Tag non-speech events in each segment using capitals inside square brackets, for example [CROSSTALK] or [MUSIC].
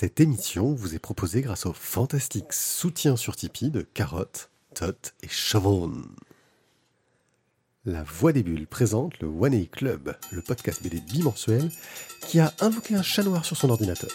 Cette émission vous est proposée grâce au fantastique soutien sur Tipeee de Carotte, Tot et Chavon. La Voix des Bulles présente le One Club, le podcast BD bimensuel qui a invoqué un chat noir sur son ordinateur.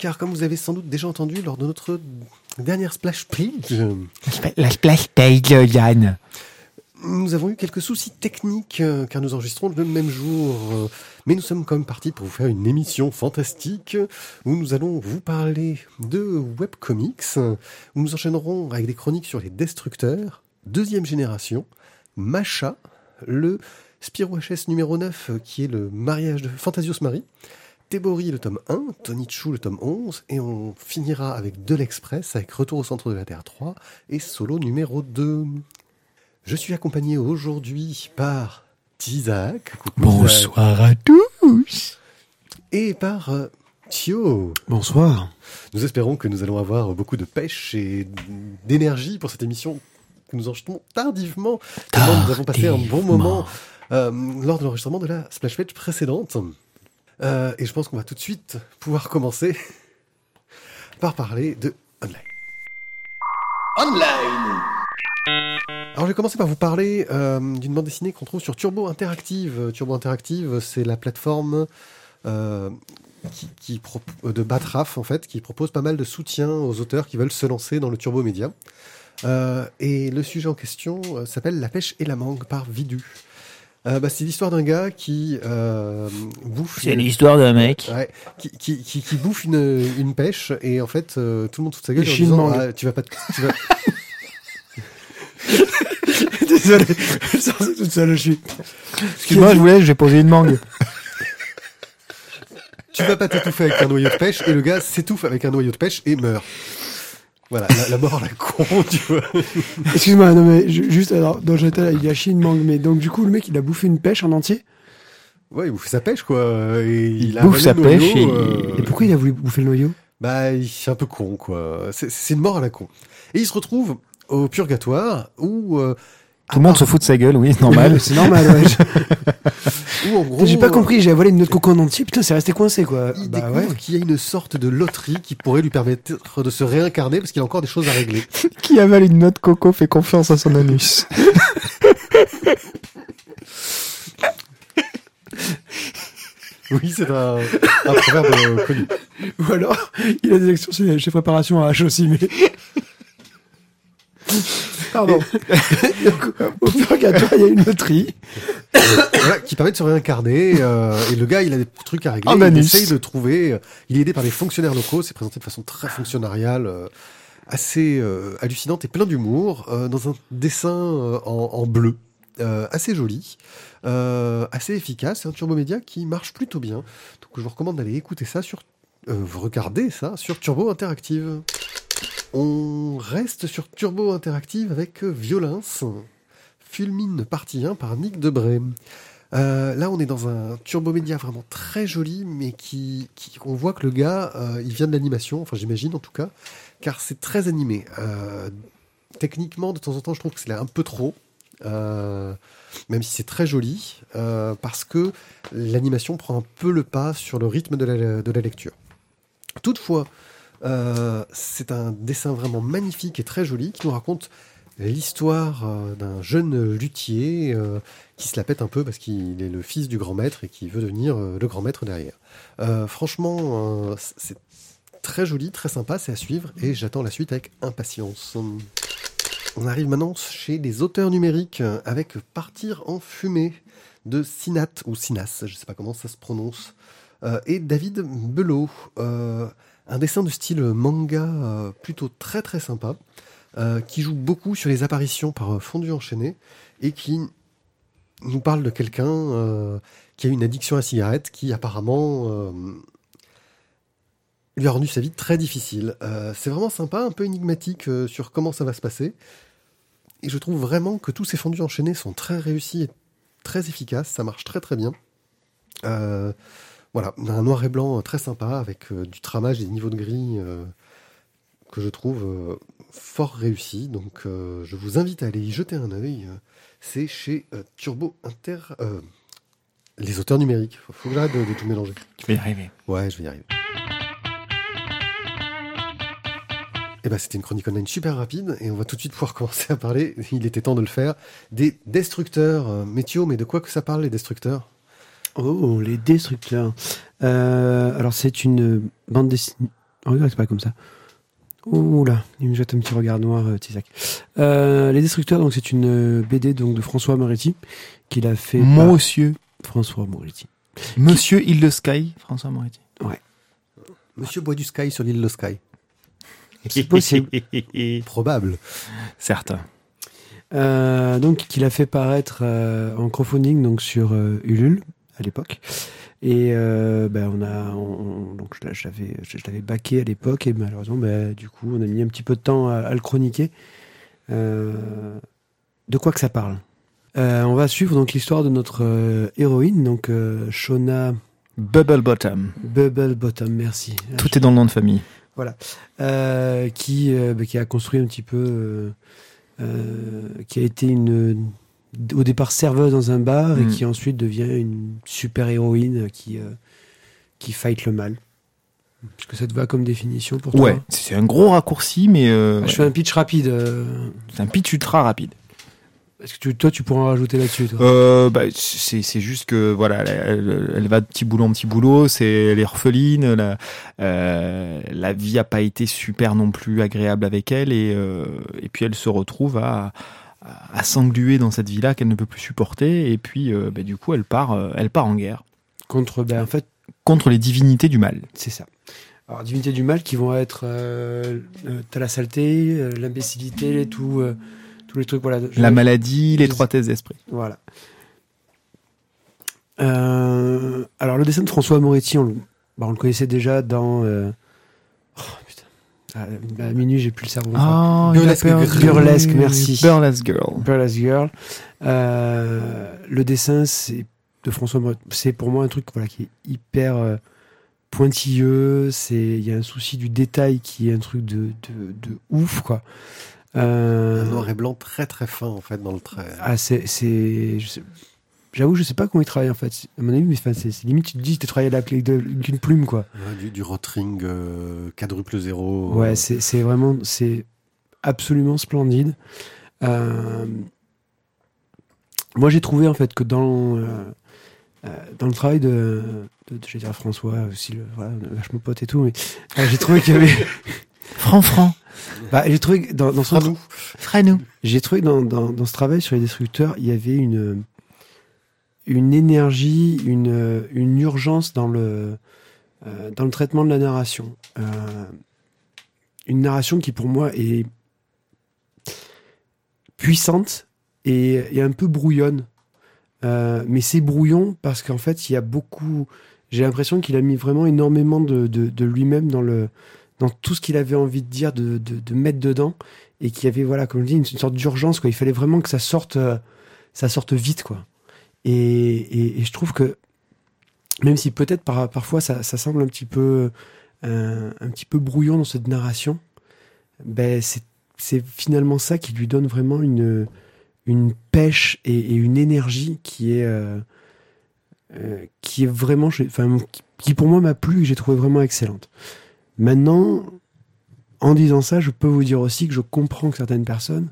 Car comme vous avez sans doute déjà entendu lors de notre dernière splash page, La splash page, Yann. nous avons eu quelques soucis techniques euh, car nous enregistrons le même jour. euh, Mais nous sommes quand même partis pour vous faire une émission fantastique où nous allons vous parler de webcomics, où nous enchaînerons avec des chroniques sur les destructeurs, deuxième génération, Macha, le Spirou HS numéro 9 euh, qui est le mariage de Fantasios Marie, Tebori le tome 1, Tonichu le tome 11, et on finira avec De l'Express, avec Retour au centre de la Terre 3, et Solo numéro 2. Je suis accompagné aujourd'hui par Tizak. Bonsoir à tous. Et par euh, Thio. Bonsoir. Nous espérons que nous allons avoir beaucoup de pêche et d'énergie pour cette émission que nous enregistrons tardivement. Tellement nous avons passé un bon moment euh, lors de l'enregistrement de la splash page précédente. Euh, et je pense qu'on va tout de suite pouvoir commencer par parler de online. Online Alors je vais commencer par vous parler euh, d'une bande dessinée qu'on trouve sur Turbo Interactive. Turbo Interactive, c'est la plateforme euh, qui, qui pro- de Batraf en fait, qui propose pas mal de soutien aux auteurs qui veulent se lancer dans le turbo média. Euh, et le sujet en question s'appelle La pêche et la mangue par Vidu. Euh, bah, c'est l'histoire d'un gars qui euh, bouffe. C'est une- l'histoire d'un mec. Ouais, qui, qui, qui, qui bouffe une, une pêche et en fait euh, tout le monde fout sa gueule en disant ah, tu vas pas te- tu vas, [LAUGHS] Désolé, [LAUGHS] je toute seule, je suis. Excuse-moi, je voulais, j'ai posé une mangue. tu vas pas t'étouffer avec un noyau de pêche et le gars s'étouffe avec un noyau de pêche et meurt. Voilà, la, la mort à la con, [LAUGHS] tu vois. Excuse-moi, non mais ju- juste, alors, dans j'étais là, il a chié une mangue, mais donc du coup, le mec, il a bouffé une pêche en entier? Ouais, il bouffe sa pêche quoi et il, a bouffe sa le noyau, pêche et- euh, Et pourquoi il a voulu bouffer le noyau? Bah, il est un peu con quoi. C'est- C'est une mort à la con. Et il se retrouve au purgatoire où euh, Tout le monde se fout de sa gueule, oui, c'est normal. [LAUGHS] C'est normal, ouais. [LAUGHS] où en gros J'ai pas euh, compris, j'ai avalé une noix de coco en entier, putain, c'est resté coincé, quoi. Il Bah découvre ouais. qu'il y a une sorte de loterie qui pourrait lui permettre de se réincarner parce qu'il a encore des choses à régler. [LAUGHS] Qui avale une noix de coco fait confiance à son anus. Oui, c'est un, un proverbe euh, connu. Ou alors, il a des actions chez, chez Préparation à H aussi, mais. Pardon. [LAUGHS] Au purgatoire, il y a une loterie. Voilà, qui permet de se réincarner. euh, et le gars, il a des trucs à régler. Il essaye de trouver. euh, il est aidé par des fonctionnaires locaux. C'est présenté de façon très fonctionnariale, euh, assez euh, hallucinante et plein d'humour, euh, dans un dessin euh, en, en bleu, euh, assez joli, euh, assez efficace. C'est un turbo média qui marche plutôt bien. Donc je vous recommande d'aller écouter ça sur, euh, vous regardez ça sur Turbo Interactive. On reste sur Turbo Interactive avec euh, Violence. Fulmine partie 1 par Nick Debray. Euh, là, on est dans un turbo média vraiment très joli, mais qui, on voit que le gars, euh, il vient de l'animation, enfin j'imagine en tout cas, car c'est très animé. Techniquement, de temps en temps, je trouve que c'est un peu trop, même si c'est très joli, parce que l'animation prend un peu le pas sur le rythme de la lecture. Toutefois, euh, c'est un dessin vraiment magnifique et très joli qui nous raconte l'histoire euh, d'un jeune luthier euh, qui se la pète un peu parce qu'il est le fils du grand maître et qui veut devenir le grand maître derrière. Franchement, c'est très joli, très sympa, c'est à suivre et j'attends la suite avec impatience. On arrive maintenant chez les auteurs numériques avec Partir en fumée de Sinat ou Sinas, je sais pas comment ça se prononce, et David Belot. Un dessin de style manga euh, plutôt très très sympa, euh, qui joue beaucoup sur les apparitions par euh, fondu enchaîné et qui nous parle de quelqu'un qui a une addiction à cigarette, qui apparemment lui a rendu sa vie très difficile. C'est vraiment sympa, un peu énigmatique sur comment ça va se passer. Et je trouve vraiment que tous ces fondus enchaînés sont très réussis et très efficaces. Ça marche très très bien. Voilà, un noir et blanc très sympa avec du tramage et des niveaux de gris que je trouve fort réussi. Donc je vous invite à aller y jeter un œil. C'est chez Turbo Inter. les auteurs numériques. Faut, faut que j'arrête de, de tout mélanger. Tu vas y arriver. Ouais, je vais y arriver. Eh ben, c'était une chronique online super rapide et on va tout de suite pouvoir commencer à parler, il était temps de le faire, des destructeurs. Euh, Métio, mais de quoi que ça parle les destructeurs? Oh, les destructeurs. Euh, alors c'est une bande dessinée. Oh, regarde, c'est pas comme ça. Oh là, il me jette un petit regard noir, euh, Tisac. Euh, les destructeurs, donc c'est une BD donc de François Moretti qu'il a fait. Monsieur. François Moretti. Monsieur Île de Sky, François Moretti. Ouais. Monsieur Bois du Sky sur l'île de Sky. C'est [LAUGHS] possible. Probable. Certes. Euh, donc qu'il a fait paraître euh, en crowdfunding donc sur euh, Ulule à l'époque. Et euh, ben on a on- on- donc je, l'a- je l'avais je, l'avais baqué à l'époque et malheureusement ben, du coup on a mis un petit peu de temps à, à le chroniquer. Euh, de quoi que ça parle. Euh, on va suivre donc l'histoire de notre euh, héroïne donc Shona Bubble Bottom. Bubble Bottom merci. Tout est dans le nom de famille. euh, qui, bah, qui a construit un petit peu, qui a été une, au départ serveuse dans un bar et Mm. qui ensuite devient une super héroïne qui, euh, qui fight le mal. Est-ce que ça te va comme définition pour toi? Ouais, c'est un gros raccourci, mais euh, Je ouais. fais un pitch rapide. euh, c'est un pitch ultra rapide. Est-ce que tu- toi, tu pourras en rajouter là-dessus Euh, bah, c'est c'est juste que voilà, elle, elle- elle va de petit boulot en petit boulot, c'est elle est orpheline, la, euh, la vie a pas été super non plus agréable avec elle et euh, et puis elle se retrouve à à, s'engluer dans cette vie-là qu'elle ne peut plus supporter et puis euh, bah, du coup elle part euh, elle part en guerre Contre, ben, en fait, contre les divinités du mal. c'est ça. Alors, divinités du mal qui vont être euh, la saleté, euh, l'imbécilité, tout, tous les trucs. Voilà. La maladie, l'étroitesse d'esprit. Voilà. Alors le dessin de François Moretti, on, le- bah, on le connaissait déjà dans. Euh, oh, putain. À, à minuit, j'ai plus le cerveau. Ah, Burlesque. Girl. Burlesque, merci. Burlesque Girl. Burlesque Girl. Euh, le dessin, c'est de François. C'est pour moi un truc voilà qui est hyper euh, pointilleux. C'est il y a un souci du détail qui est un truc de de, de ouf quoi. Euh, Un noir et blanc très très fin en fait dans le trait. ah, c'est. J'avoue, je sais pas comment il travaille en fait. À mon avis, mais enfin, c'est limite, tu te dis, tu travaillé à la clé d'une plume quoi. Ouais, du, du rotring euh, quadruple zéro. Ouais, euh, c'est c'est vraiment. C'est absolument splendide. Euh, moi, j'ai trouvé en fait que dans. euh, euh, dans le travail de, de, de- je vais dire François aussi, le, voilà, vachement pote et tout, mais euh, j'ai trouvé qu'il y avait, [LAUGHS] Franc franc. bah, j'ai trouvé que dans, son. J'ai trouvé que dans, dans, dans ce travail sur les destructeurs, il y avait une, une énergie, une, une urgence dans le, euh, dans le traitement de la narration. Euh, une narration qui, pour moi, est puissante et, et un peu brouillonne. Euh, mais c'est brouillon parce qu'en fait, il y a beaucoup. J'ai l'impression qu'il a mis vraiment énormément de, de, lui-même dans, dans tout ce qu'il avait envie de dire, de, de, mettre dedans et qu'il y avait voilà comme je dis une, une sorte d'urgence il fallait vraiment que ça sorte ça sorte vite quoi et, je trouve que même si peut-être par, parfois ça, semble un petit peu euh, un petit peu brouillon dans cette narration ben c'est finalement ça qui lui donne vraiment une une pêche et, une énergie qui est euh, euh, qui est vraiment enfin qui, pour moi m'a plu et j'ai trouvé vraiment excellente maintenant en disant ça, je peux vous dire aussi que je comprends que certaines personnes,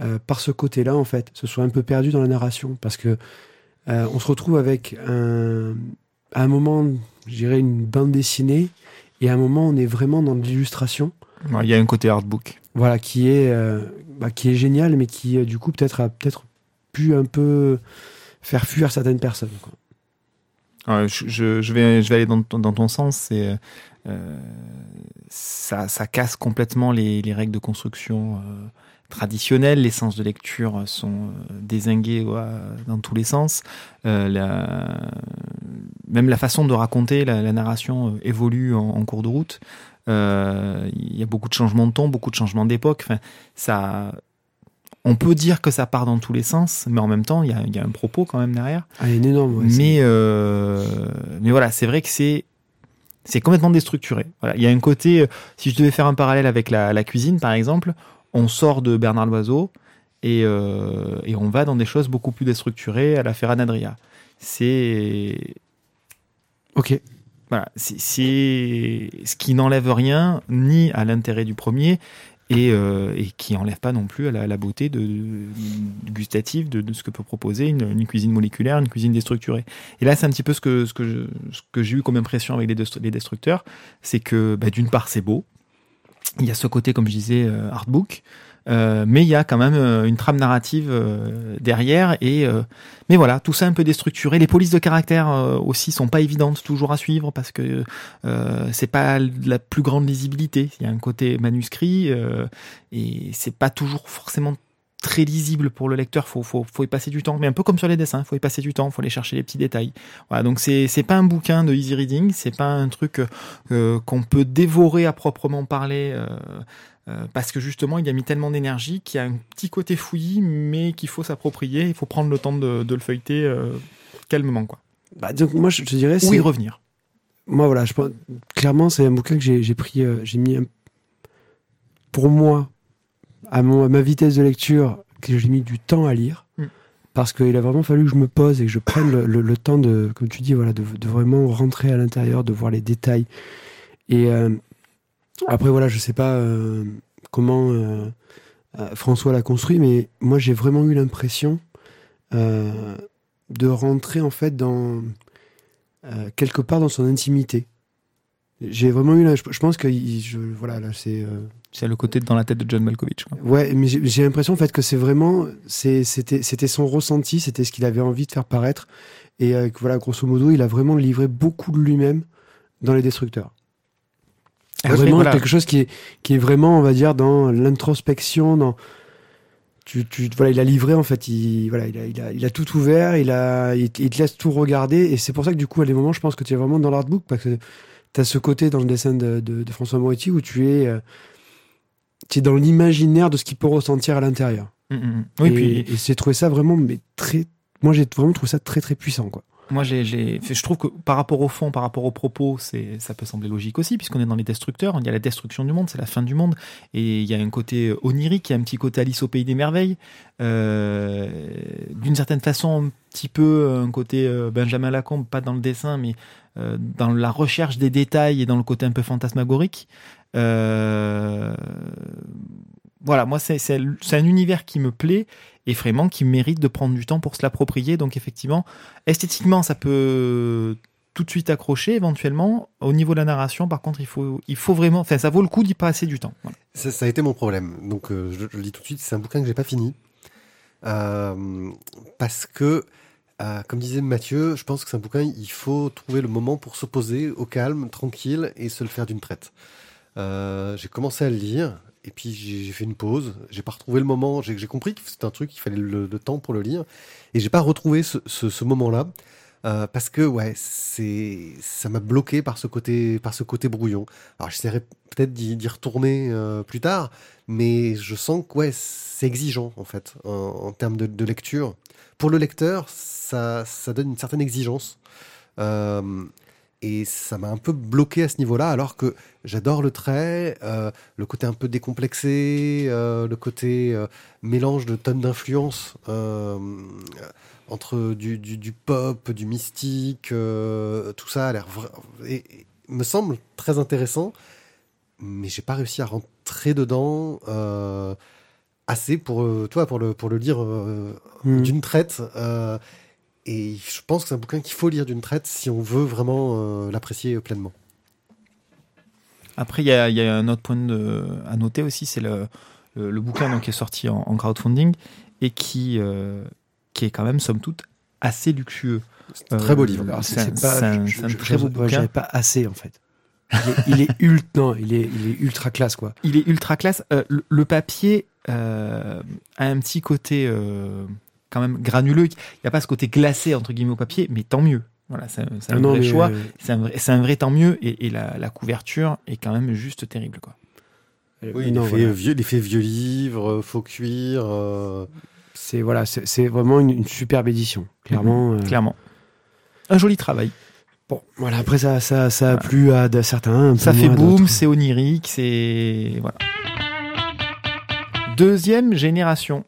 euh, par ce côté-là, en fait, se soient un peu perdues dans la narration. Parce que euh, on se retrouve avec un, à un moment, je dirais, une bande dessinée, et à un moment, on est vraiment dans de l'illustration. Ouais, Il y a un côté artbook. Voilà, qui est, euh, bah, qui est génial, mais qui, euh, du coup, peut-être a peut-être pu un peu faire fuir certaines personnes. quoi. je, je, vais, je vais aller dans, dans ton sens. C'est euh, ça, ça, casse complètement les, les règles de construction euh, traditionnelles. Les sens de lecture sont euh, désingués dans tous les sens. La, même la façon de raconter la, narration évolue en, cours de route. Il y a beaucoup de changements de ton, beaucoup de changements d'époque. Enfin, ça, on peut dire que ça part dans tous les sens, mais en même temps, il y a, y a, un propos quand même derrière. Ah, énorme. mais, euh, mais voilà, c'est vrai que c'est c'est complètement déstructuré. Voilà. Il y a un côté, euh, si je devais faire un parallèle avec la, cuisine, par exemple, on sort de Bernard Loiseau et, euh, et on va dans des choses beaucoup plus déstructurées à la Ferranadria. C'est. Ok. Voilà, c'est ce qui n'enlève rien ni à l'intérêt du premier et, euh, et qui enlève pas non plus à la, beauté de, gustative de, de, ce que peut proposer une, une, cuisine moléculaire, une cuisine déstructurée. Et là, c'est un petit peu ce que, ce j'ai eu comme impression avec les, les destructeurs, c'est que bah, d'une part, c'est beau. Il y a ce côté, comme je disais, euh, artbook. Euh, mais il y a quand même euh, une trame narrative derrière et mais voilà tout ça un peu déstructuré les polices de caractère aussi sont pas évidentes toujours à suivre parce que c'est pas la plus grande lisibilité il y a un côté manuscrit et c'est pas toujours forcément très lisible pour le lecteur, faut, faut, faut y passer du temps, mais un peu comme sur les dessins, faut y passer du temps, faut aller chercher les petits détails. Voilà, donc c'est c'est pas un bouquin de easy reading, c'est pas un truc qu'on peut dévorer à proprement parler euh, parce que justement, il a mis tellement d'énergie qu'il y a un petit côté fouillis, mais qu'il faut s'approprier. Il faut prendre le temps de, le feuilleter euh, calmement, quoi. Bah, donc moi, je te dirais, ou y revenir. Moi, voilà, je clairement, c'est un bouquin que j'ai pris, euh, j'ai mis pour moi à, mon, ma vitesse de lecture que j'ai mis du temps à lire. Mm. Parce qu'il a vraiment fallu que je me pose et que je prenne le, temps de, comme tu dis, voilà, de, vraiment rentrer à l'intérieur, de voir les détails. Et, après, voilà, je sais pas euh, comment euh, euh, François l'a construit, mais moi, j'ai vraiment eu l'impression de rentrer, en fait, dans quelque part dans son intimité. J'ai vraiment eu, je, pense que je, voilà, là, c'est. C'est le côté dans la tête de John Malkovich. Quoi. Ouais, mais j'ai l'impression en fait que c'est vraiment, c'était, c'était son ressenti, c'était ce qu'il avait envie de faire paraître, et voilà, grosso modo, il a vraiment livré beaucoup de lui-même dans les Destructeurs. Ah, vraiment quelque chose qui est, qui est vraiment, on va dire, dans l'introspection, dans. Tu, tu, voilà, il a livré en fait, il, voilà, il a, il a, il a tout ouvert, il a, il, te laisse tout regarder, et c'est pour ça que du coup, à des moments, je pense que tu es vraiment dans l'artbook parce que tu as ce côté dans le dessin de, de, de François Moretti où tu es, euh, tu es dans l'imaginaire de ce qu'il peut ressentir à l'intérieur. Mm, mm, mm. Oui, et, puis et c'est trouvé ça vraiment, mais très, moi j'ai vraiment trouvé ça très très puissant quoi. Moi, je trouve que par rapport au fond, par rapport au propos, ça peut sembler logique aussi, puisqu'on est dans les destructeurs. Il y a la destruction du monde, c'est la fin du monde, et il y a un côté onirique, il y a un petit côté Alice au pays des merveilles. Euh, d'une certaine façon, un petit peu un côté euh, Benjamin Lacombe, pas dans le dessin, mais euh, dans la recherche des détails et dans le côté un peu fantasmagorique. Euh, voilà, moi, c'est un univers qui me plaît et vraiment qui mérite de prendre du temps pour se l'approprier. Donc effectivement, esthétiquement, ça peut tout de suite accrocher éventuellement. Au niveau de la narration, par contre, il faut, il faut vraiment, enfin, ça vaut le coup d'y passer du temps. Ça, a été mon problème. Donc euh, je, le dis tout de suite, c'est un bouquin que j'ai pas fini euh, parce que. Euh, comme disait Mathieu, je pense que c'est un bouquin, il faut trouver le moment pour se poser au calme, tranquille, et se le faire d'une traite. j'ai commencé à le lire, et puis j'ai fait une pause. J'ai pas retrouvé le moment. J'ai compris que c'était un truc, il fallait le, temps pour le lire. Et j'ai pas retrouvé ce, moment-là. Euh, parce que ouais, c'est ça m'a bloqué par ce côté par ce côté brouillon. Alors j'essaierai peut-être d'y retourner euh, plus tard, mais je sens que ouais, c'est exigeant en fait en, termes de, de, lecture. Pour le lecteur, ça ça donne une certaine exigence. Euh, et ça m'a un peu bloqué à ce niveau-là, alors que j'adore le trait, euh, le côté un peu décomplexé, euh, le côté euh, mélange de tonnes d'influences entre du, du, pop, du mystique, tout ça a l'air et, me semble très intéressant, mais j'ai pas réussi à rentrer dedans assez pour toi pour le pour le lire mmh. d'une traite et je pense que c'est un bouquin qu'il faut lire d'une traite si on veut vraiment euh, l'apprécier pleinement. Après, il y, a, un autre point de, à noter aussi, c'est le, le, bouquin donc, qui est sorti en, crowdfunding et qui, euh, qui est quand même, somme toute, assez luxueux. C'est un très beau livre. C'est un, très beau bouquin. j'avais pas assez en fait. Il est, il est ultra, non, il est, il est ultra classe quoi. Il est ultra classe. Euh, le, le papier euh, a un petit côté euh, quand même granuleux. Il n'y a pas ce côté glacé entre guillemets au papier, mais tant mieux. Voilà, c'est un, Ah non, vrai choix. euh, C'est un vrai, c'est un vrai tant mieux. Et, et la, la couverture est quand même juste terrible, quoi. Oui, non, l'effet voilà. vieux, vieux livre, euh, faux cuir. euh, c'est voilà, c'est vraiment une, une superbe édition, clairement. euh. Clairement. Un joli travail. Bon, voilà, après ça, ça, ça a Voilà. plu à certains. Ça fait d'autres. c'est onirique, c'est voilà. Deuxième génération.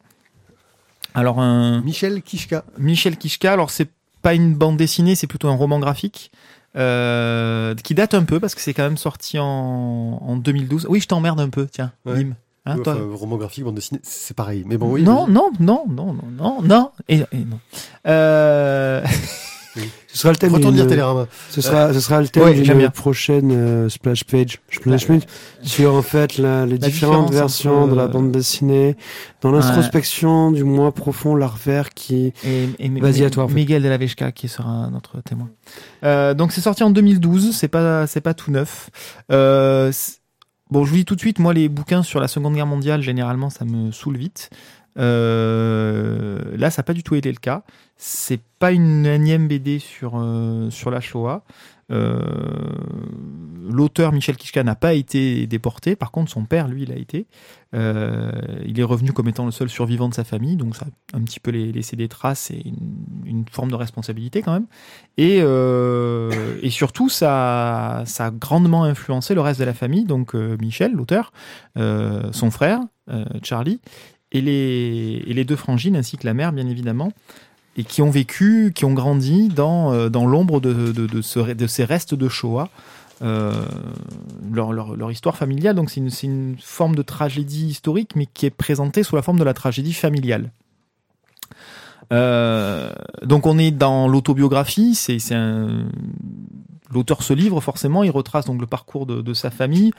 Alors un Michel Kishka. Michel Kishka. Alors c'est pas une bande dessinée, c'est plutôt un roman graphique euh, qui date un peu parce que c'est quand même sorti en, en 2012. Oui, je t'emmerde un peu, tiens, Ouais. Nîmes. Hein, Ouais, toi enfin, roman graphique, bande dessinée, c'est pareil. Mais bon, oui. non, non, non, non, non, non, non, et, et non. Euh, [LAUGHS] Ce sera le thème. Retourne lire Télérama. Ce sera, ce sera le thème Ouais, d'une prochaine euh, splash page. Splash page sur en fait la- les La différentes versions entre, de la euh, bande dessinée, dans l'introspection du moi profond, l'art vert qui. Et, et Vas-y, à toi, en fait. Miguel de la Vesca qui sera notre témoin. Euh, donc c'est sorti en 2012, c'est pas c'est pas tout neuf. Euh, bon, je vous dis tout de suite, moi les bouquins sur la Seconde Guerre mondiale, généralement, ça me saoule vite. Euh, là, ça n'a pas du tout été le cas. C'est pas une énième BD sur euh, sur la Shoah. Euh, L'auteur Michel Kishka n'a pas été déporté. Par contre, son père, lui, il a été. Euh, il est revenu comme étant le seul survivant de sa famille, donc ça a un petit peu laissé des traces et une, forme de responsabilité quand même. Et, surtout, ça, a grandement influencé le reste de la famille, donc Michel, l'auteur, son frère, Charlie, et les deux frangines, ainsi que la mère, bien évidemment, et qui ont vécu, qui ont grandi dans, euh, dans l'ombre de, de, de, ce- de ces restes de Shoah. Euh, leur, leur, histoire familiale, donc c'est une, une forme de tragédie historique, mais qui est présentée sous la forme de la tragédie familiale. Euh, donc on est dans l'autobiographie, c'est l'auteur se livre forcément, il retrace donc le parcours de sa famille,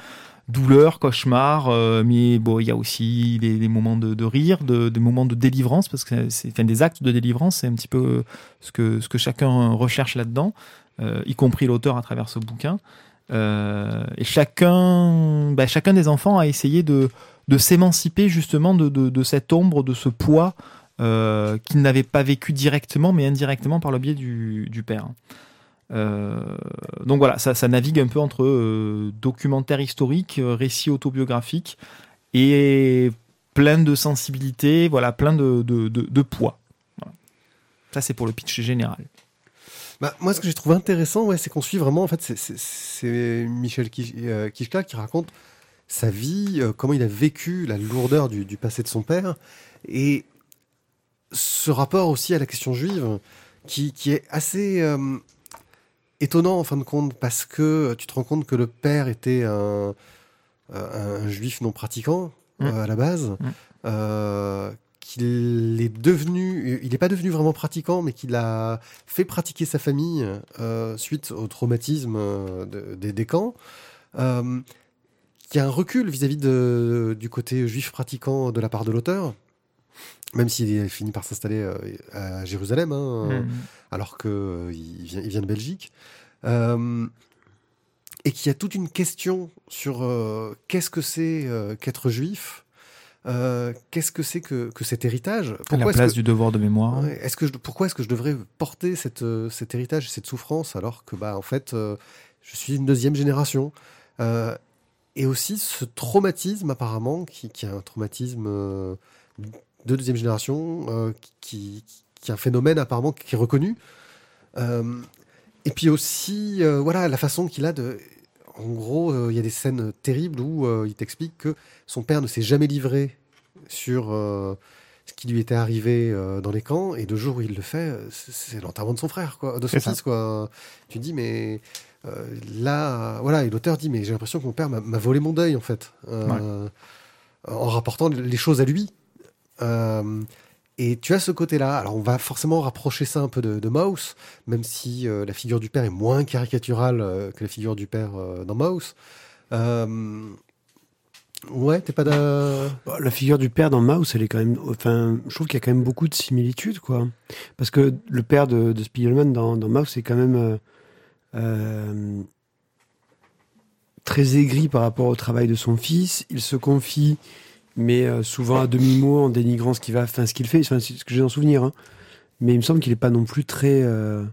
douleur, cauchemar, euh, mais bon il y a aussi des, moments de, rire, de, des moments de délivrance parce que c'est des actes de délivrance, c'est un petit peu ce que chacun recherche là-dedans, euh, y compris l'auteur à travers ce bouquin. Euh, et chacun, bah, chacun des enfants a essayé de, s'émanciper justement de, cette ombre, de ce poids qu'il n'avait pas vécu directement, mais indirectement par le biais du père. Euh, donc voilà, ça, navigue un peu entre euh, documentaire historique, euh, récit autobiographique et plein de sensibilité, voilà, plein de, poids. Ça, c'est pour le pitch général. Bah, moi, ce que j'ai trouvé intéressant, ouais, c'est qu'on suit vraiment, en fait, c'est- Michel Kish- Kishka qui raconte sa vie, comment il a vécu la lourdeur du, passé de son père, et ce rapport aussi à la question juive, qui, est assez étonnant en fin de compte, parce que tu te rends compte que le père était un, euh, un juif non pratiquant Mm. euh, à la base, Mm. euh, qu'il est devenu, il n'est pas devenu vraiment pratiquant, mais qu'il a fait pratiquer sa famille euh, suite au traumatisme euh, de- des, des camps. Euh, qu'il y a un recul vis-à-vis du côté juif pratiquant de la part de l'auteur, même s'il a fini par s'installer euh, à Jérusalem, hein, Mm. alors qu'il vient, il vient de Belgique. Euh, et qu'il y a toute une question sur euh, qu'est-ce que c'est euh, qu'être juif, euh, qu'est-ce que c'est que, que cet héritage, la pourquoi est-ce place que- du devoir de mémoire. Est-ce que je, pourquoi est-ce que je devrais porter cette, euh, cet héritage, cette souffrance, alors que bah en fait, euh, je suis une deuxième génération? Euh, et aussi ce traumatisme apparemment, qui, qui est un traumatisme euh, de deuxième génération, euh, qui, qui est un phénomène apparemment qui est reconnu. Euh, et puis aussi, euh, voilà, la façon qu'il a de. En gros, il y a des scènes terribles où il t'explique que son père ne s'est jamais livré sur ce qui lui était arrivé dans les camps, et le jour où il le fait, c'est l'enterrement de son frère, quoi, de son ça. fils, quoi. Tu te dis, mais là, voilà, et l'auteur dit, mais j'ai l'impression que mon père m'a volé mon deuil, en fait, en rapportant les choses à lui. Euh, et tu as ce côté-là. Alors, on va forcément rapprocher ça un peu de, de Mouse, même si euh, la figure du père est moins caricaturale euh, que la figure du père dans Mouse. Ouais, t'es pas d'un. Bah, La figure du père dans Mouse, elle est quand même. Enfin, je trouve qu'il y a quand même beaucoup de similitudes, quoi. Parce que le père de, de Spiegelman dans, Mouse est quand même très aigri par rapport au travail de son fils. Il se confie, mais euh, souvent à demi-mot, en dénigrant ce qu'il va, enfin, ce qu'il fait. Ce que j'ai en souvenir. hein. Mais il me semble qu'il n'est pas non plus très. euh,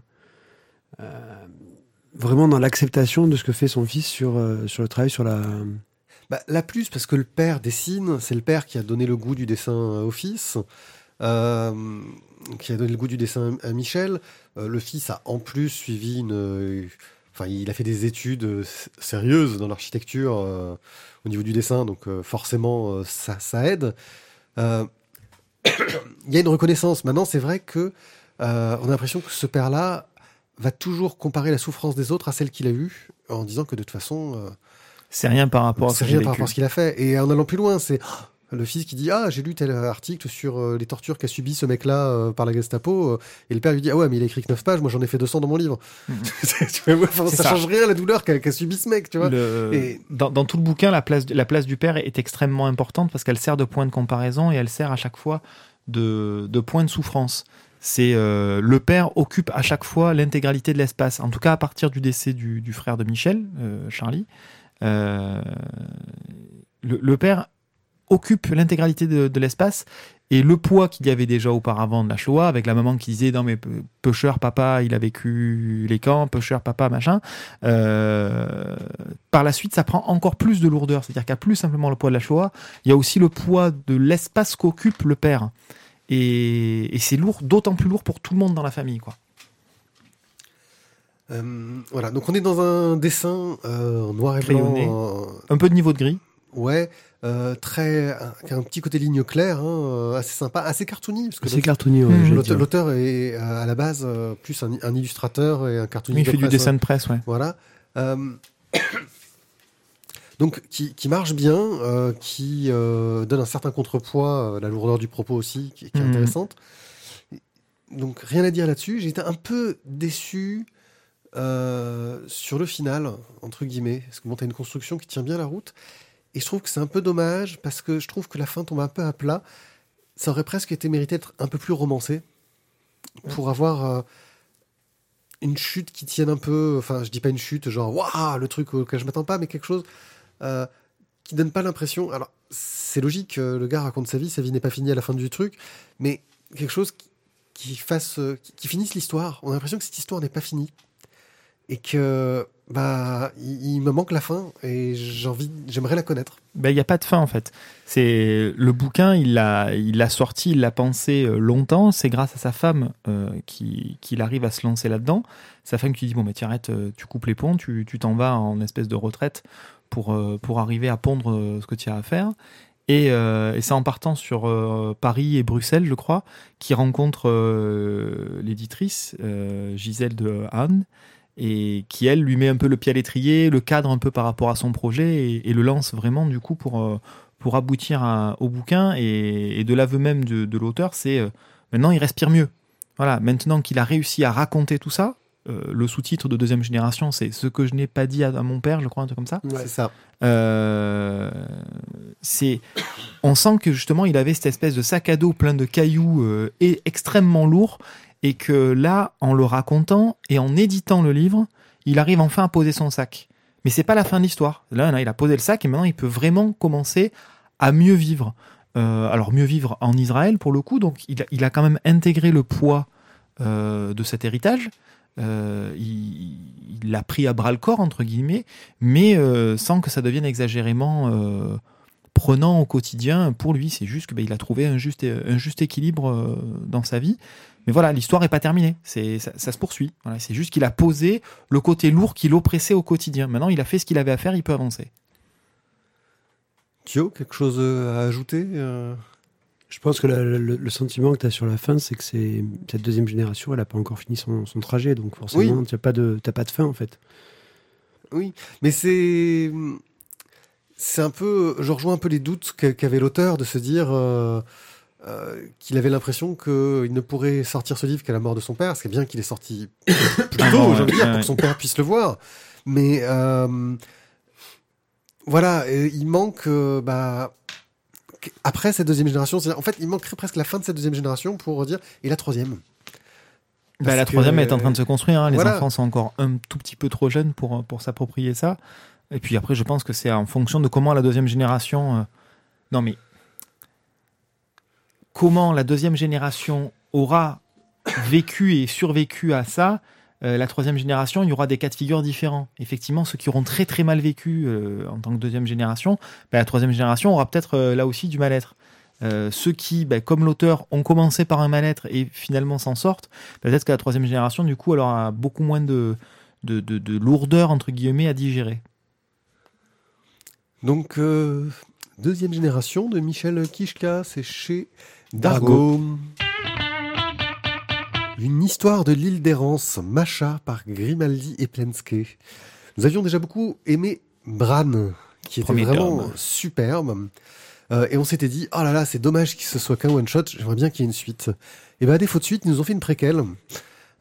euh, vraiment dans l'acceptation de ce que fait son fils sur, sur le travail sur la. Bah, la plus, parce que le père dessine, c'est le père qui a donné le goût du dessin au fils, qui a donné le goût du dessin à Michel. Le fils a en plus suivi une. Enfin, il a fait des études euh, sérieuses dans l'architecture euh, au niveau du dessin, donc euh, forcément, euh, ça, ça aide. [COUGHS] Il y a une reconnaissance. Maintenant, c'est vrai que euh, on a l'impression que ce père-là va toujours comparer la souffrance des autres à celle qu'il a eue, en disant que de toute façon. C'est rien par rapport à ce c'est que j'ai rien par vécu. rapport à ce qu'il a fait. Et en allant plus loin, c'est le fils qui dit Ah, j'ai lu tel article sur euh, les tortures qu'a subi ce mec-là euh, par la Gestapo. euh, Et le père lui dit Ah ouais, mais il a écrit que 9 pages, moi j'en ai fait 200 dans mon livre. [LAUGHS] Tu vois, ouais, enfin, C'est ça, ça. change rien la douleur qu'a qu'a subi ce mec, tu vois. Le- Et- dans, dans tout le bouquin, la place, la place du père est extrêmement importante parce qu'elle sert de point de comparaison et elle sert à chaque fois de, de point de souffrance. C'est le père occupe à chaque fois l'intégralité de l'espace. En tout cas, à partir du décès du, du frère de Michel, Charlie, le, le père occupe l'intégralité de, de l'espace et le poids qu'il y avait déjà auparavant de la Shoah, avec la maman qui disait non mais pêcheur papa, il a vécu les camps, pêcheur papa machin. Euh, par la suite, ça prend encore plus de lourdeur. C'est-à-dire qu'il n'y a plus simplement le poids de la Shoah, il y a aussi le poids de l'espace qu'occupe le père. Et, et c'est lourd, d'autant plus lourd pour tout le monde dans la famille, quoi. Euh, voilà, donc on est dans un dessin euh, en noir et Crayonné. blanc. Un peu de niveau de gris. Ouais, euh, très. un- qui a un petit côté ligne claire, hein, euh, assez sympa, assez cartoony. Parce que C'est cartonnier, ouais, j'allais l'auteur est euh, à la base euh, plus un, un illustrateur et un cartooniste. Oui, il fait de du dessin de presse, ouais. Voilà. Euh, [COUGHS] donc, qui, qui marche bien, euh, qui euh, donne un certain contrepoids, euh, la lourdeur du propos aussi, qui, qui est Mhm. intéressante. Donc, rien à dire là-dessus. J'ai été un peu déçu euh, sur le final, entre guillemets, parce que bon, t'as une construction qui tient bien la route. Et je trouve que c'est un peu dommage, parce que je trouve que la fin tombe un peu à plat. Ça aurait presque été mérité d'être un peu plus romancé, pour avoir... euh, une chute qui tienne un peu, enfin je dis pas une chute genre waouh le truc auquel je m'attends pas, mais quelque chose euh, qui donne pas l'impression. Alors c'est logique, euh, le gars raconte sa vie, sa vie n'est pas finie à la fin du truc, mais quelque chose qui, qui fasse, euh, qui, qui finisse l'histoire. On a l'impression que cette histoire n'est pas finie et que bah il, me manque la fin et j'ai envie, j'aimerais la connaître. Ben, il n'y a pas de fin en fait. C'est le bouquin, il l'a, il l'a sorti, il l'a pensé euh, longtemps. C'est grâce à sa femme euh, qui- qu'il arrive à se lancer là-dedans. Sa femme qui dit bon, mais tu arrêtes, euh, tu coupes les ponts, tu t'en vas en espèce de retraite pour euh, pour arriver à pondre ce que tu as à faire. Et, et c'est en partant sur Paris et Bruxelles, je crois, qu'il rencontre l'éditrice Gisèle de Anne et qui elle lui met un peu le pied à l'étrier, le cadre un peu par rapport à son projet et, et le lance vraiment du coup pour euh, pour aboutir à- au bouquin et, et de l'aveu même de, de l'auteur, c'est euh, maintenant il respire mieux. Voilà, maintenant qu'il a réussi à raconter tout ça, euh, le sous-titre de deuxième génération, c'est ce que je n'ai pas dit à, à mon père, je crois un truc comme ça. C'est ça. Euh, c'est, on sent que justement il avait cette espèce de sac à dos plein de cailloux euh, et extrêmement lourd, et que là, en le racontant et en éditant le livre, il arrive enfin à poser son sac. Mais c'est pas la fin de l'histoire. Là, il a posé le sac et maintenant il peut vraiment commencer à mieux vivre. Euh, alors mieux vivre en Israël pour le coup, donc il a, quand même intégré le poids euh, de cet héritage. Euh, il l'a pris à bras le corps entre guillemets, mais sans que ça devienne exagérément prenant au quotidien. Pour lui, c'est juste qu'il a trouvé un juste, un juste équilibre dans sa vie. Mais voilà, l'histoire n'est pas terminée. C'est, ça, ça se poursuit. Voilà, c'est juste qu'il a posé le côté lourd qui l'oppressait au quotidien. Maintenant, il a fait ce qu'il avait à faire, il peut avancer. Thio, quelque chose à ajouter euh? Je pense que la- le, le sentiment que tu as sur la fin, c'est que c'est cette deuxième génération, elle n'a pas encore fini son, son trajet, donc forcément, tu n'as pas, de- t'as pas de fin en fait. Oui, mais c'est c'est un peu, je rejoins un peu les doutes qu'a- qu'avait l'auteur de se dire euh, euh, qu'il avait l'impression qu'il ne pourrait sortir ce livre qu'à la mort de son père. C'est bien qu'il est sorti [COUGHS] plus tôt, Avant, j'ai envie de ouais, dire, ouais. pour que son père puisse le voir. Mais euh, voilà, il manque, euh, bah, après cette deuxième génération, en fait, il manquerait presque la fin de cette deuxième génération pour dire, et la troisième. Bah, la troisième est en train de se construire. hein. Les Voilà. enfants sont encore un tout petit peu trop jeunes pour, pour s'approprier ça. Et puis après, je pense que c'est en fonction de comment la deuxième génération. Non, mais. Comment la deuxième génération aura vécu et survécu à ça, euh, la troisième génération, il y aura des cas de figure différents. Effectivement, ceux qui auront très très mal vécu euh, en tant que deuxième génération, bah, la troisième génération aura peut-être euh, là aussi du mal-être. Ceux qui, bah, comme l'auteur, ont commencé par un mal-être et finalement s'en sortent, peut-être que la troisième génération, du coup, elle aura beaucoup moins de, de, de, de lourdeur, entre guillemets, à digérer. Donc, deuxième génération de Michel Kishka, c'est chez Dargo. Une histoire de l'île d'errance, Macha par Grimaldi et Plensky. Nous avions déjà beaucoup aimé Bran, qui était Premier vraiment superbe. Euh, et on s'était dit, oh là là, c'est dommage que ce soit qu'un one-shot, j'aimerais bien qu'il y ait une suite. Et ben à défaut de suite, ils nous ont fait une préquelle.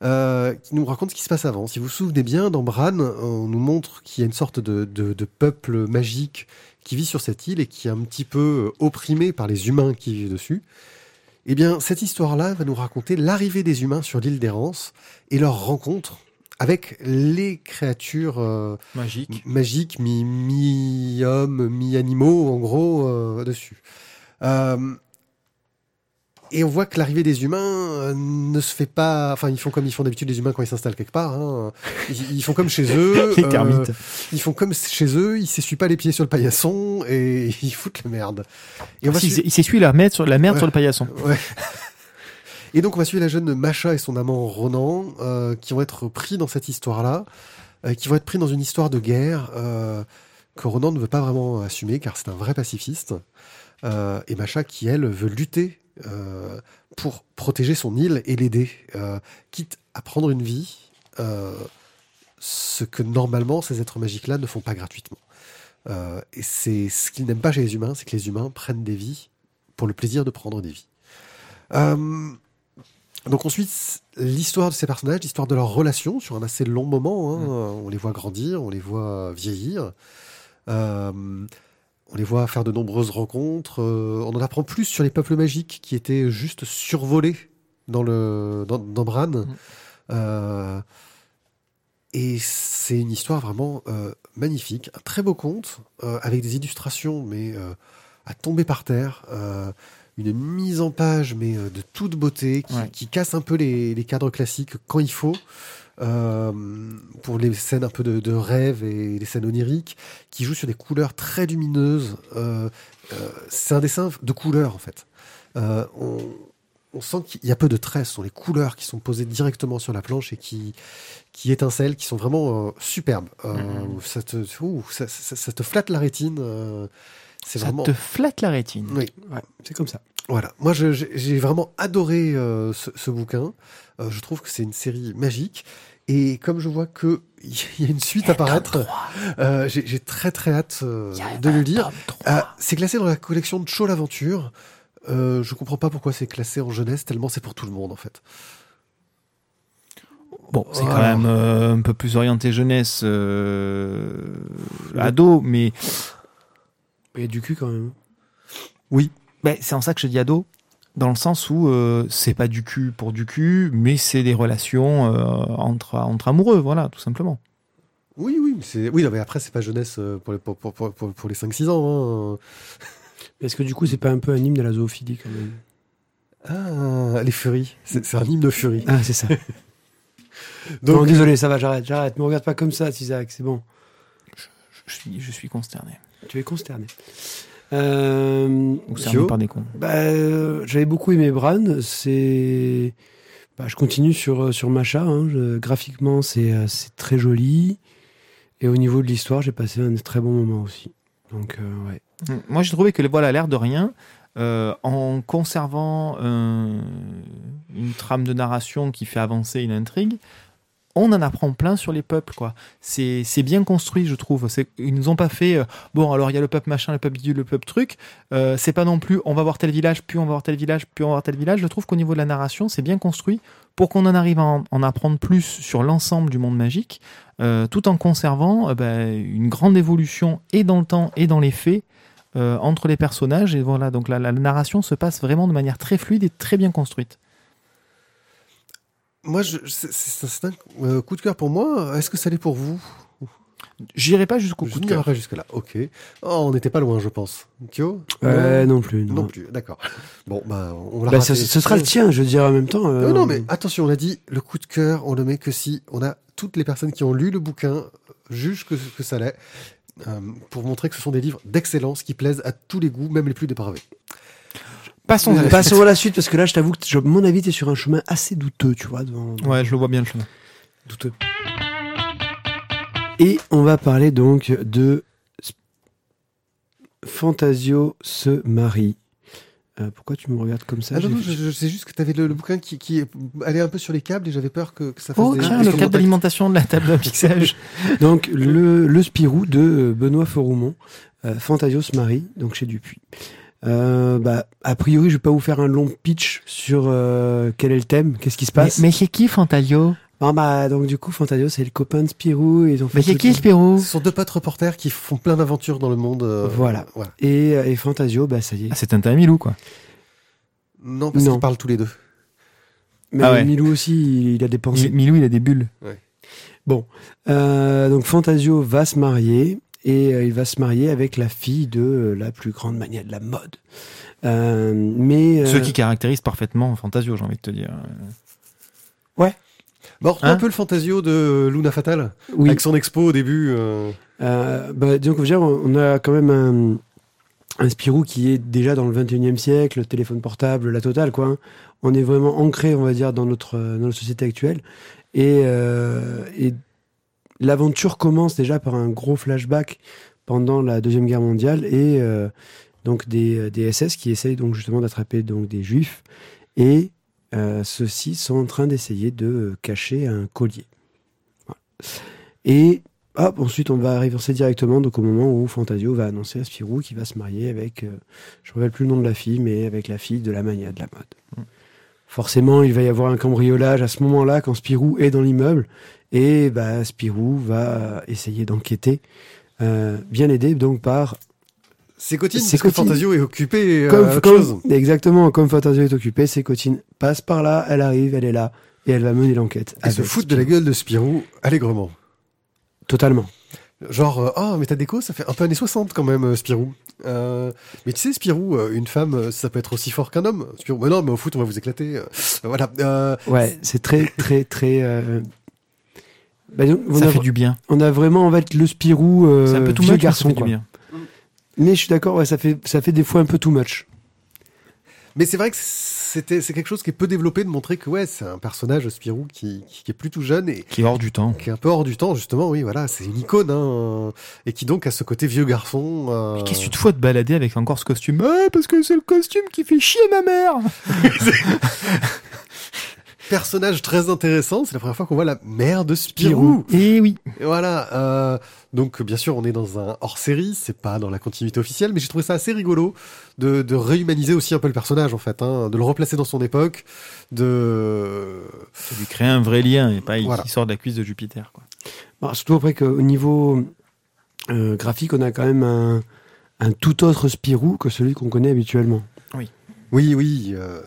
euh, qui nous raconte ce qui se passe avant. Si vous vous souvenez bien, dans Bran, on nous montre qu'il y a une sorte de, de, de peuple magique qui vit sur cette île et qui est un petit peu opprimé par les humains qui vivent dessus. Eh bien, cette histoire-là va nous raconter l'arrivée des humains sur l'île d'Errance et leur rencontre avec les créatures euh, Magique. magiques, mi- mi-hommes, mi-animaux, en gros, euh, dessus. Euh, et on voit que l'arrivée des humains euh, ne se fait pas. Enfin, ils font comme ils font d'habitude les humains quand ils s'installent quelque part. hein. Ils, ils font comme chez eux. [LAUGHS] Les euh, termites. ils font comme chez eux. Ils s'essuient pas les pieds sur le paillasson et [LAUGHS] ils foutent la merde. Et on va Si, suivre- il s'essuie la merde sur, la merde Ouais. sur le paillasson. Ouais. [LAUGHS] Et donc on va suivre la jeune Macha et son amant Ronan euh, qui vont être pris dans cette histoire-là, euh, qui vont être pris dans une histoire de guerre euh, que Ronan ne veut pas vraiment assumer car c'est un vrai pacifiste. Euh, et Macha qui elle veut lutter pour protéger son île et l'aider, euh, quitte à prendre une vie, euh, ce que normalement ces êtres magiques-là ne font pas gratuitement. Euh, et c'est ce qu'ils n'aiment pas chez les humains, c'est que les humains prennent des vies pour le plaisir de prendre des vies. Euh, donc on suit l'histoire de ces personnages, l'histoire de leurs relations sur un assez long moment. hein. On les voit grandir, on les voit vieillir. Euh, on les voit faire de nombreuses rencontres. euh, on en apprend plus sur les peuples magiques qui étaient juste survolés dans, le, dans, dans Bran. Euh, et c'est une histoire vraiment euh, magnifique, un très beau conte, avec des illustrations, mais à tomber par terre. une mise en page, mais de toute beauté, qui, Ouais. qui casse un peu les, les cadres classiques quand il faut, euh, pour les scènes un peu de, de rêve et les scènes oniriques, qui joue sur des couleurs très lumineuses. Euh, euh, c'est un dessin de couleurs, en fait. On, on sent qu'il y a peu de traits, ce sont les couleurs qui sont posées directement sur la planche et qui, qui étincellent, qui sont vraiment superbes. Mhm. ça, te, ouh, ça, ça- ça te flatte la rétine. c'est Ça vraiment. te flatte la rétine. Oui, Ouais, c'est comme ça. voilà. Moi, je- j'ai j'ai vraiment adoré euh, ce, ce bouquin. Euh, je trouve que c'est une série magique. Et comme je vois que [LAUGHS] il y a une suite à paraître, euh, j'ai très très hâte euh, de le lire. Euh, c'est classé dans la collection de Cho l'aventure. Euh, je comprends pas pourquoi c'est classé en jeunesse, tellement c'est pour tout le monde en fait. Bon, c'est quand même euh, un peu plus orienté jeunesse, euh, ado, mais Il y a du cul quand même. ben, c'est en ça que je dis ado, dans le sens où euh, c'est pas du cul pour du cul, mais c'est des relations euh, entre, entre amoureux, voilà, tout simplement. Oui, oui, mais c'est oui, non, mais après c'est pas jeunesse euh, pour les pour, pour, pour, pour- les 5-6 ans. hein. Est-ce que du coup, c'est pas un peu un hymne de la zoophilie quand même? Ah, les furies, c'est c'est un hymne de furie. Ah, c'est ça. [LAUGHS] Donc, non, désolé, ça va, j'arrête, j'arrête. Me regarde pas comme ça, Isaac, c'est bon. Je suis, je suis consterné. Tu es consterné. Euh, Ou par des cons. bah, euh, J'avais beaucoup aimé Bran. C'est, bah, je continue sur euh, sur Macha. hein. Je- graphiquement, c'est c'est très joli. Et au niveau de l'histoire, j'ai passé un très bon moment aussi. Donc euh, ouais. Mm. Moi, j'ai trouvé que voilà, l'air de rien, euh, en conservant euh, une trame de narration qui fait avancer une intrigue, on en apprend plein sur les peuples, quoi. C'est bien construit, je trouve. C'est ils nous ont pas fait euh, bon alors il y a le peuple machin, le peuple bidule, le peuple truc. Euh, c'est pas non plus on va voir tel village, puis on va voir tel village, puis on va voir tel village. Je trouve qu'au niveau de la narration, c'est bien construit pour qu'on en arrive à en, en apprendre plus sur l'ensemble du monde magique, euh, tout en conservant ben, une grande évolution et dans le temps et dans les faits. entre les personnages et voilà donc la narration se passe vraiment de manière très fluide et très bien construite. Moi, c'est- un euh, coup de cœur pour moi. Est-ce que ça l'est pour vous? J'irai pas jusqu'au coup de cœur. pas jusque-là. Ok. Oh, on n'était pas loin, je pense. Kyo Euh, non? plus. Non, Non plus, d'accord. Bon, bah, on l'a Bah, ce sera le tien, je dire en même temps. euh, Euh, non, mais attention, on a dit le coup de cœur, on le met que si on a toutes les personnes qui ont lu le bouquin euh, jugent que, que ça l'est, euh, pour montrer que ce sont des livres d'excellence qui plaisent à tous les goûts, même les plus dépravés. Passons à la Passons suite. à la suite parce que là, je t'avoue que, je- mon avis, t'es sur un chemin assez douteux, tu vois. devant- Ouais, je le vois bien le chemin. douteux. Et on va parler donc de Fantasio se marie. Euh, pourquoi tu me regardes comme ça? Ah non, J'ai- non, je, je sais juste que tu avais le, le bouquin qui, qui allait un peu sur les câbles et j'avais peur que, que ça fasse Oh des, tiens, le d'impact. d'alimentation de la table de mixage. [LAUGHS] Donc le, le Spirou de euh, Benoît Foroumont, euh, Fantasio se marie, donc chez Dupuis. Euh, bah, a priori, je vais pas vous faire un long pitch sur euh, quel est le thème, qu'est-ce qui se passe? mais c'est qui Fantalio? Bon, bah, donc du coup, Fantasio, c'est le copain de Spirou. Ils ont fait Mais c'est qui Spirou? Ce sont deux potes reporters qui font plein d'aventures dans le monde. euh, Voilà. voilà. Et, euh, et Fantasio, bah ça y est. ah, C'est Tintin et Milou, quoi. Non, parce Non. qu'ils parlent tous les deux. Mais Ah ouais. Milou aussi, il, a des pensées. Mi- Milou, il a des bulles. Euh, donc Fantasio va se marier et euh, il va se marier avec la fille de euh, la plus grande manière de la mode. Euh, mais Ce qui caractérise parfaitement Fantasio, j'ai envie de te dire. Bah, on retrouve Hein un peu le fantasio de Luna Fatal, oui, avec son expo au début. euh, euh, bah, dire, on a quand même un, un Spirou qui est déjà dans le 21e siècle, le téléphone portable, la totale quoi. hein. On est vraiment ancré, on va dire, dans notre dans notre société actuelle et, euh, et l'aventure commence déjà par un gros flashback pendant la deuxième guerre mondiale et euh, donc des, des SS qui essayent donc justement d'attraper donc des juifs et euh, ceux-ci sont en train d'essayer de euh, cacher un collier. Voilà. Et hop, ensuite on va arriver directement donc au moment où Fantasio va annoncer à Spirou qu'il va se marier avec, euh, je ne me rappelle plus le nom de la fille, mais avec la fille de la mania de la mode. Mm. Forcément, il va y avoir un cambriolage à ce moment-là quand Spirou est dans l'immeuble et bah, Spirou va essayer d'enquêter, euh, bien aidé donc par C'est Cotine, C'est parce que. Fantasio est occupé euh, comme, à autre comme- chose. exactement comme Fantasio est occupé, c'est Cotine passe par là, elle arrive, elle est là et elle va mener l'enquête. Et se foutent de la gueule de Spirou allègrement. Totalement. Genre, euh, ah, mais ta déco, ça fait un peu années 60 quand même, euh, Spirou. Euh, mais tu sais, Spirou, une femme, ça peut être aussi fort qu'un homme. Spirou, mais non, mais au foot, on va vous éclater. euh, voilà. Euh, Ouais, c'est très très très. Bah, donc, on, Ça a, fait du bien. on a vraiment en fait le Spirou euh, C'est un peu tout vieux ça garçon fait du quoi. bien. Mais je suis d'accord, ouais, ça fait ça fait des fois un peu too much. mais c'est vrai que c'était, c'est quelque chose qui est peu développé de montrer que ouais, c'est un personnage, Spirou, qui, qui est plutôt jeune et Qui est hors du temps. qui est un peu hors du temps, justement. Oui, voilà, c'est une icône, hein, et qui donc a ce côté vieux garçon. euh, Mais Qu'est-ce que tu te fous de balader avec encore ce costume? Ah, parce que c'est le costume qui fait chier ma mère [LAUGHS] [LAUGHS] Personnage très intéressant. C'est la première fois qu'on voit la mère de Spirou. Eh oui. Et Voilà. euh, donc, bien sûr, on est dans un hors-série. C'est pas dans la continuité officielle, mais j'ai trouvé ça assez rigolo de, de réhumaniser aussi un peu le personnage, en fait, hein, de le replacer dans son époque, de. Lui crée un vrai lien et pas il Voilà. sort de la cuisse de Jupiter. Quoi. Bon, surtout après qu'au niveau euh, graphique, on a quand même un, un tout autre Spirou que celui qu'on connaît habituellement. Oui, oui. euh,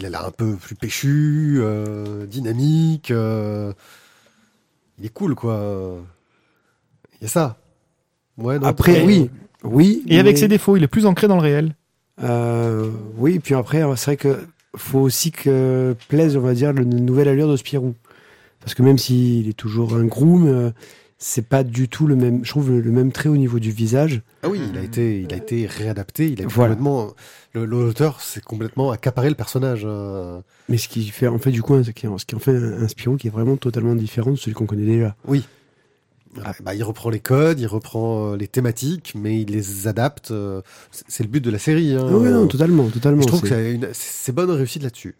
il a l'air un peu plus péchu, euh, dynamique. euh, il est cool, quoi. Il y a ça. Ouais. non, Après, oui, oui. Et avec ses défauts, il est plus ancré dans le réel. Euh, oui, puis après, c'est vrai que faut aussi que plaise, on va dire, le nouvelle allure de Spirou. Parce que même s'il est toujours un groom, euh, c'est pas du tout le même, je trouve, le, même trait au niveau du visage. Ah oui, il a été, il a été réadapté. Il a Voilà. complètement. L'auteur s'est complètement accaparé le personnage. euh, Mais ce qui fait, en fait, du coup, un- ce qui, ce qui en fait un, un Spirou qui est vraiment totalement différent de celui qu'on connaît déjà. Oui. Ah, bah, il reprend les codes, il reprend euh, les thématiques, mais il les adapte. euh, c'est- le but de la série. Hein. Ah oui, non, totalement, totalement. Je trouve que c'est- une- c'est bonne réussite là-dessus.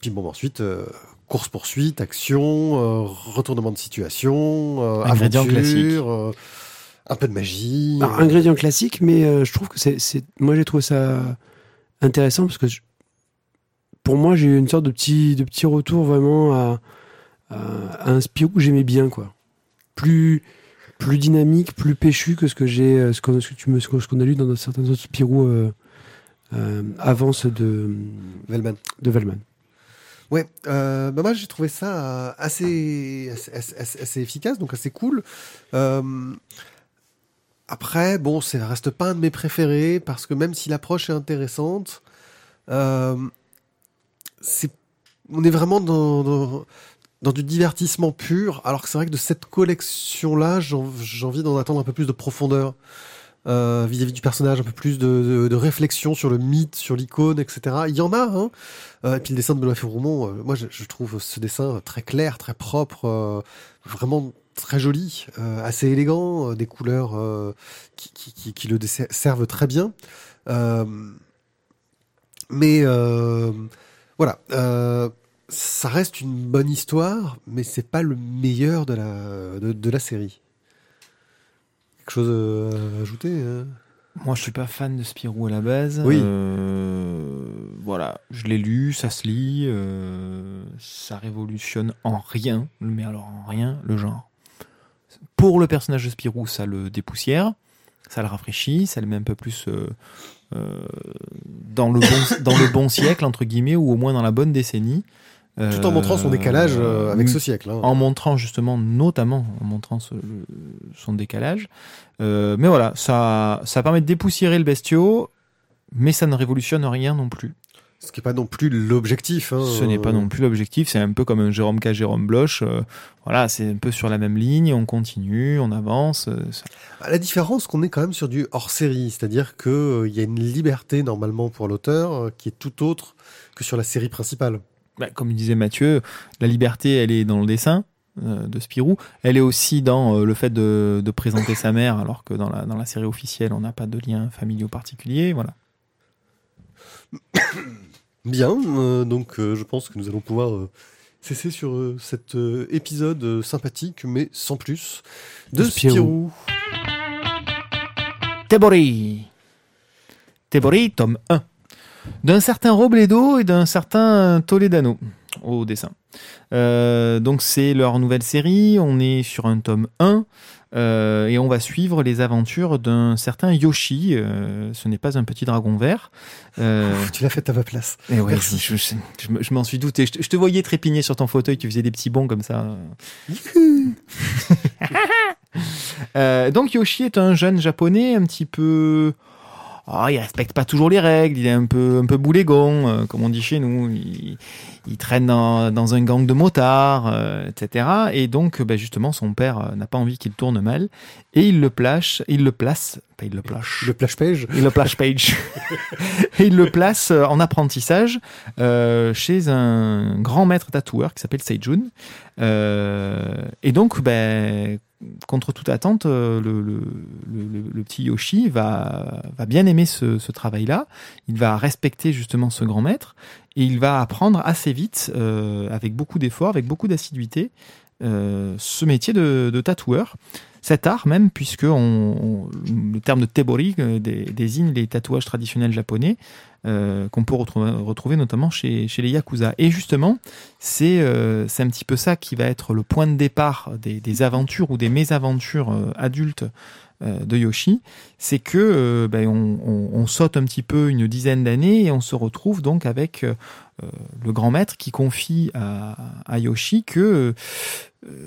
Puis bon, ensuite, euh, course poursuite, action, euh, retournement de situation, euh, Ingrédients aventure, classiques. euh, un peu de magie. Alors, euh, ingrédient classique, mais euh, je trouve que c'est, moi j'ai trouvé ça intéressant parce que je- pour moi j'ai eu une sorte de petit, de petit retour vraiment à, à, à un Spirou que j'aimais bien quoi. Plus, plus dynamique, plus péchu que ce que j'ai, ce qu'on, ce que tu me, ce qu'on ce qu'on a lu dans certains autres Spirou euh, euh, avant ceux de, Velman. de Velman. Ouais, euh, bah moi j'ai trouvé ça assez, efficace, donc assez cool. Euh, après, bon, ça reste pas un de mes préférés parce que même si l'approche est intéressante, euh, on est vraiment dans, dans, du divertissement pur. Alors que c'est vrai que de cette collection-là, j'ai envie d'en attendre un peu plus de profondeur euh, vis-à-vis du personnage, un peu plus de, réflexion sur le mythe, sur l'icône, etc. Il y en a, hein. Euh, et puis le dessin de Benoît Féroumont, euh, moi je, trouve ce dessin très clair, très propre, euh, vraiment très joli, assez élégant, des couleurs qui, le servent très bien. Mais voilà, ça reste une bonne histoire, mais c'est pas le meilleur de la série. Quelque chose euh, à ajouter hein Moi, je suis pas fan de Spirou à la base. Oui. Euh, voilà, je l'ai lu, ça se lit, euh, ça révolutionne en rien, mais alors en rien, le genre. Pour le personnage de Spirou, ça le dépoussière, ça le rafraîchit, ça le met un peu plus euh, euh, dans, le bon, dans le bon siècle, entre guillemets, ou au moins dans la bonne décennie. Tout en montrant son décalage euh, avec ce siècle. hein. En montrant justement, notamment en montrant ce- son décalage. Euh, mais voilà, ça, ça permet de dépoussiérer le bestiau, mais ça ne révolutionne rien non plus. Ce qui n'est pas non plus l'objectif. hein. Ce n'est pas non plus l'objectif, c'est un peu comme un Jérôme K, Jérôme Bloch. euh, voilà, c'est un peu sur la même ligne, on continue, on avance. euh, ça- À La différence qu'on est quand même sur du hors-série, c'est-à-dire qu'il il y a une liberté normalement pour l'auteur euh, qui est tout autre que sur la série principale. Bah, comme disait Mathieu, la liberté, elle est dans le dessin euh, de Spirou. Elle est aussi dans euh, le fait de, de présenter sa mère, alors que dans la, dans la série officielle, on n'a pas de lien familial particulier. Voilà. [COUGHS] Bien, euh, donc euh, je pense que nous allons pouvoir euh, cesser sur euh, cet euh, épisode euh, sympathique, mais sans plus, de De Spirou. Spirou. Tebori. Tebori, tome 1. D'un certain Robledo et d'un certain Toledano au dessin. Euh, donc c'est leur nouvelle série, on est sur un tome 1 euh, et on va suivre les aventures d'un certain Yoshi. euh, ce n'est pas un petit dragon vert. Ouf, tu l'as fait à ma place. et ouais, Merci. Je, je- je me- je m'en suis douté. Je, te- voyais trépigner sur ton fauteuil, tu faisais des petits bonds comme ça. [LAUGHS] Donc Yoshi est un jeune japonais un petit peu... Oh, il respecte pas toujours les règles, il est un peu un peu boulégon, euh, comme on dit chez nous. Il, il traîne dans, dans un gang de motards, euh, etc. Et donc, bah, justement, son père euh, n'a pas envie qu'il tourne mal, et il le place, il le place, pas il le place, Le plage page. il le place page. et [LAUGHS] il le place euh, en apprentissage euh, chez un grand maître tatoueur qui s'appelle Seijun. Euh, et donc, ben, contre toute attente, euh, le, petit Yoshi va, bien aimer ce, travail-là. Il va respecter justement ce grand maître et il va apprendre assez vite, euh, avec beaucoup d'efforts, avec beaucoup d'assiduité, euh, ce métier de tatoueur. Cet art même, puisque le terme de tebori euh, dé- désigne les tatouages traditionnels japonais euh, qu'on peut retrouver, notamment chez, les yakuza. Et justement, c'est euh, c'est un petit peu ça qui va être le point de départ des, aventures ou des mésaventures adultes de Yoshi, c'est que ben, on, saute un petit peu une dizaine d'années et on se retrouve donc avec le grand maître qui confie à, Yoshi que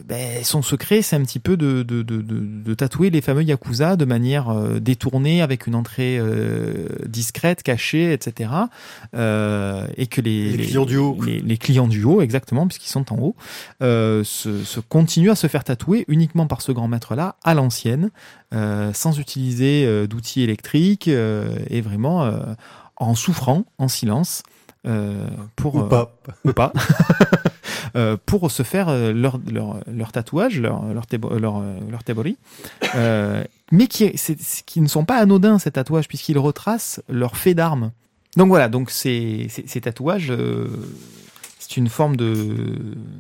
ben, son secret, c'est un petit peu de, de, de, de, de tatouer les fameux yakuza de manière euh, détournée, avec une entrée euh, discrète, cachée, etc. Euh, et que les, Les clients du haut. les, les clients du haut, exactement, puisqu'ils sont en haut, euh, se, se continuent à se faire tatouer uniquement par ce grand maître-là, à l'ancienne, euh, sans utiliser euh, d'outils électriques euh, et vraiment euh, en souffrant, en silence. euh, pour, Ou euh, pas. ou pas, [LAUGHS] euh, pour se faire euh, leur, leur, leur tatouage, leur, leur, leur, euh, leur mais qui, qui ne sont pas anodins, ces tatouages, puisqu'ils retracent leur fait d'armes. Donc voilà, donc ces, ces, ces tatouages, c'est une forme de,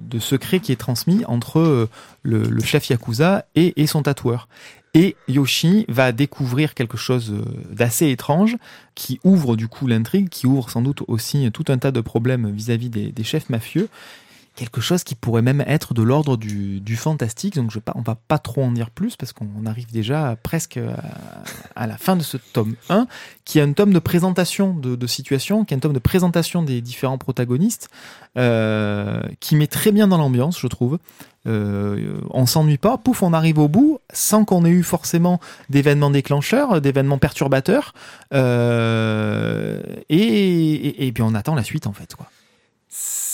de secret qui est transmis entre le, chef Yakuza et, et son tatoueur. Et Yoshi va découvrir quelque chose d'assez étrange qui ouvre du coup l'intrigue, qui ouvre sans doute aussi tout un tas de problèmes vis-à-vis des chefs mafieux. Quelque chose qui pourrait même être de l'ordre du, fantastique. Donc je on va pas trop en dire plus parce qu'on arrive déjà presque à, à la fin de ce tome 1, qui est un tome de présentation de, de situation, qui est un tome de présentation des différents protagonistes, euh, qui met très bien dans l'ambiance, je trouve. Euh, on s'ennuie pas, pouf, on arrive au bout, sans qu'on ait eu forcément d'événements déclencheurs, d'événements perturbateurs, euh, et, et, et puis on attend la suite en fait. Quoi.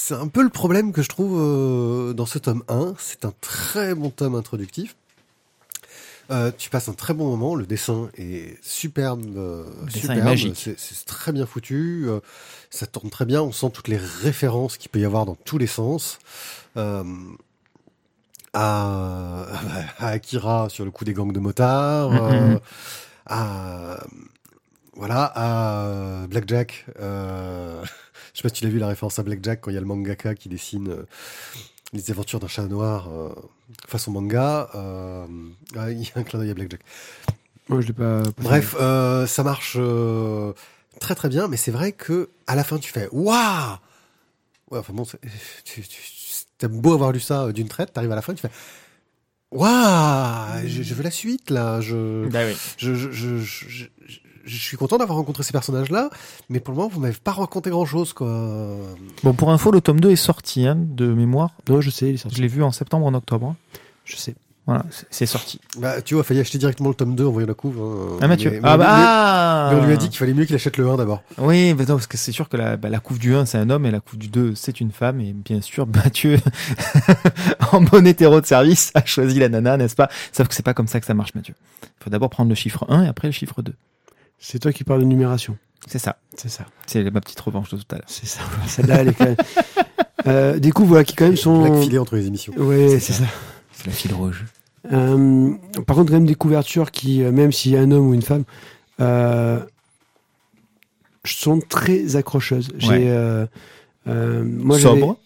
C'est un peu le problème que je trouve euh, dans ce tome 1. C'est un très bon tome introductif. Euh, tu passes un très bon moment, le dessin est superbe, euh, dessin superbe, c'est c'est très bien foutu, euh, ça tourne très bien, on sent toutes les références qu'il peut y avoir dans tous les sens. Euh, à, [LAUGHS] à Akira sur le coup des gangs de motards, Mhm. euh, à voilà à Blackjack. Je sais pas si tu l'as vu la référence à Blackjack quand il y a le mangaka qui dessine euh, les aventures d'un chat noir euh, façon manga. Euh, ah, il y a un clin d'œil à Blackjack. Moi, je l'ai pas. pas Bref, euh, ça marche euh, très très bien, mais c'est vrai que à la fin tu fais waouh. Ouais, enfin bon, tu, tu, t'aimes beau avoir lu ça euh, d'une traite, t'arrives à la fin, tu fais waouh, je, je veux la suite là. Je Bah oui. je, je, je, je, suis content d'avoir rencontré ces personnages-là, mais pour le moment, vous m'avez pas raconté grand-chose, quoi. Bon, pour info, le tome 2 est sorti hein, de mémoire. Non, je sais, il est sorti. Je l'ai vu en septembre, en octobre. Je sais. Voilà, c'est- sorti. Bah, tu vois, failli acheter directement le tome 2 en voyant la couve. hein. Ah Mathieu. Mais- mais ah on lui- bah ah mais on lui a dit qu'il fallait mieux qu'il achète le 1 d'abord. Oui, bah non, parce que c'est sûr que la, bah, la couve du 1 c'est un homme et la couve du 2 c'est une femme et bien sûr Mathieu [LAUGHS] en bon hétéro de service a choisi la nana, n'est-ce pas? Sauf que c'est pas comme ça que ça marche Mathieu. Il faut d'abord prendre le chiffre 1 et après le chiffre 2. C'est toi qui parles de numération. C'est ça. C'est ça. C'est ma petite revanche de tout à l'heure. C'est ça. [LAUGHS] Celle-là, elle est quand même. Euh, des coups, voilà, qui quand même sont. Filet entre les émissions. Ouais, c'est ça. C'est la file rouge. Euh, par contre, quand même des couvertures qui, euh, même s'il y a un homme ou une femme, euh, sont très accrocheuses. J'ai, Ouais. euh, euh, moi, Sobre.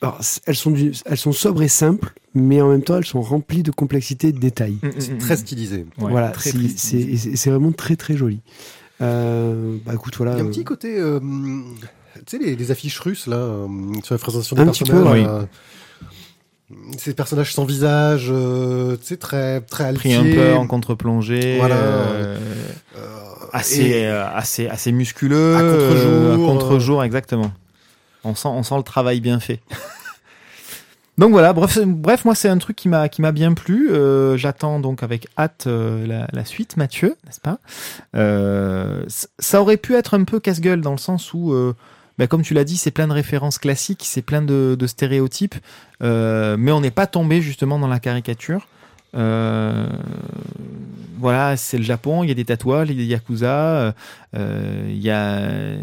alors, elles sont du, elles sont sobres et simples, mais en même temps, elles sont remplies de complexité et de détails. C'est très stylisé. Ouais, voilà, très, c'est, très stylisé. et c'est- vraiment très très joli. Euh, bah écoute, voilà. Il y a un euh, petit côté, euh, tu sais, les, les affiches russes, là, euh, sur la présentation des Un petit personnages. peu, oui. ces personnages sans visage, euh, tu sais, très, très Pris altiers. un peu en contre-plongée. Voilà. euh, euh, assez, euh, assez, assez musculeux. À contre-jour, euh, à euh. contre-jour, exactement. On sent, on sent le travail bien fait. Donc voilà, bref, moi c'est un truc qui m'a, bien plu. Euh, j'attends donc avec hâte euh, la, suite, Mathieu, n'est-ce pas? Euh, Ça aurait pu être un peu casse-gueule dans le sens où, bah, comme tu l'as dit, c'est plein de références classiques, c'est plein de, de stéréotypes, mais on n'est pas tombé justement dans la caricature. Euh, voilà, c'est le Japon, il y a des tatouages, il y a des yakuza, euh, il y a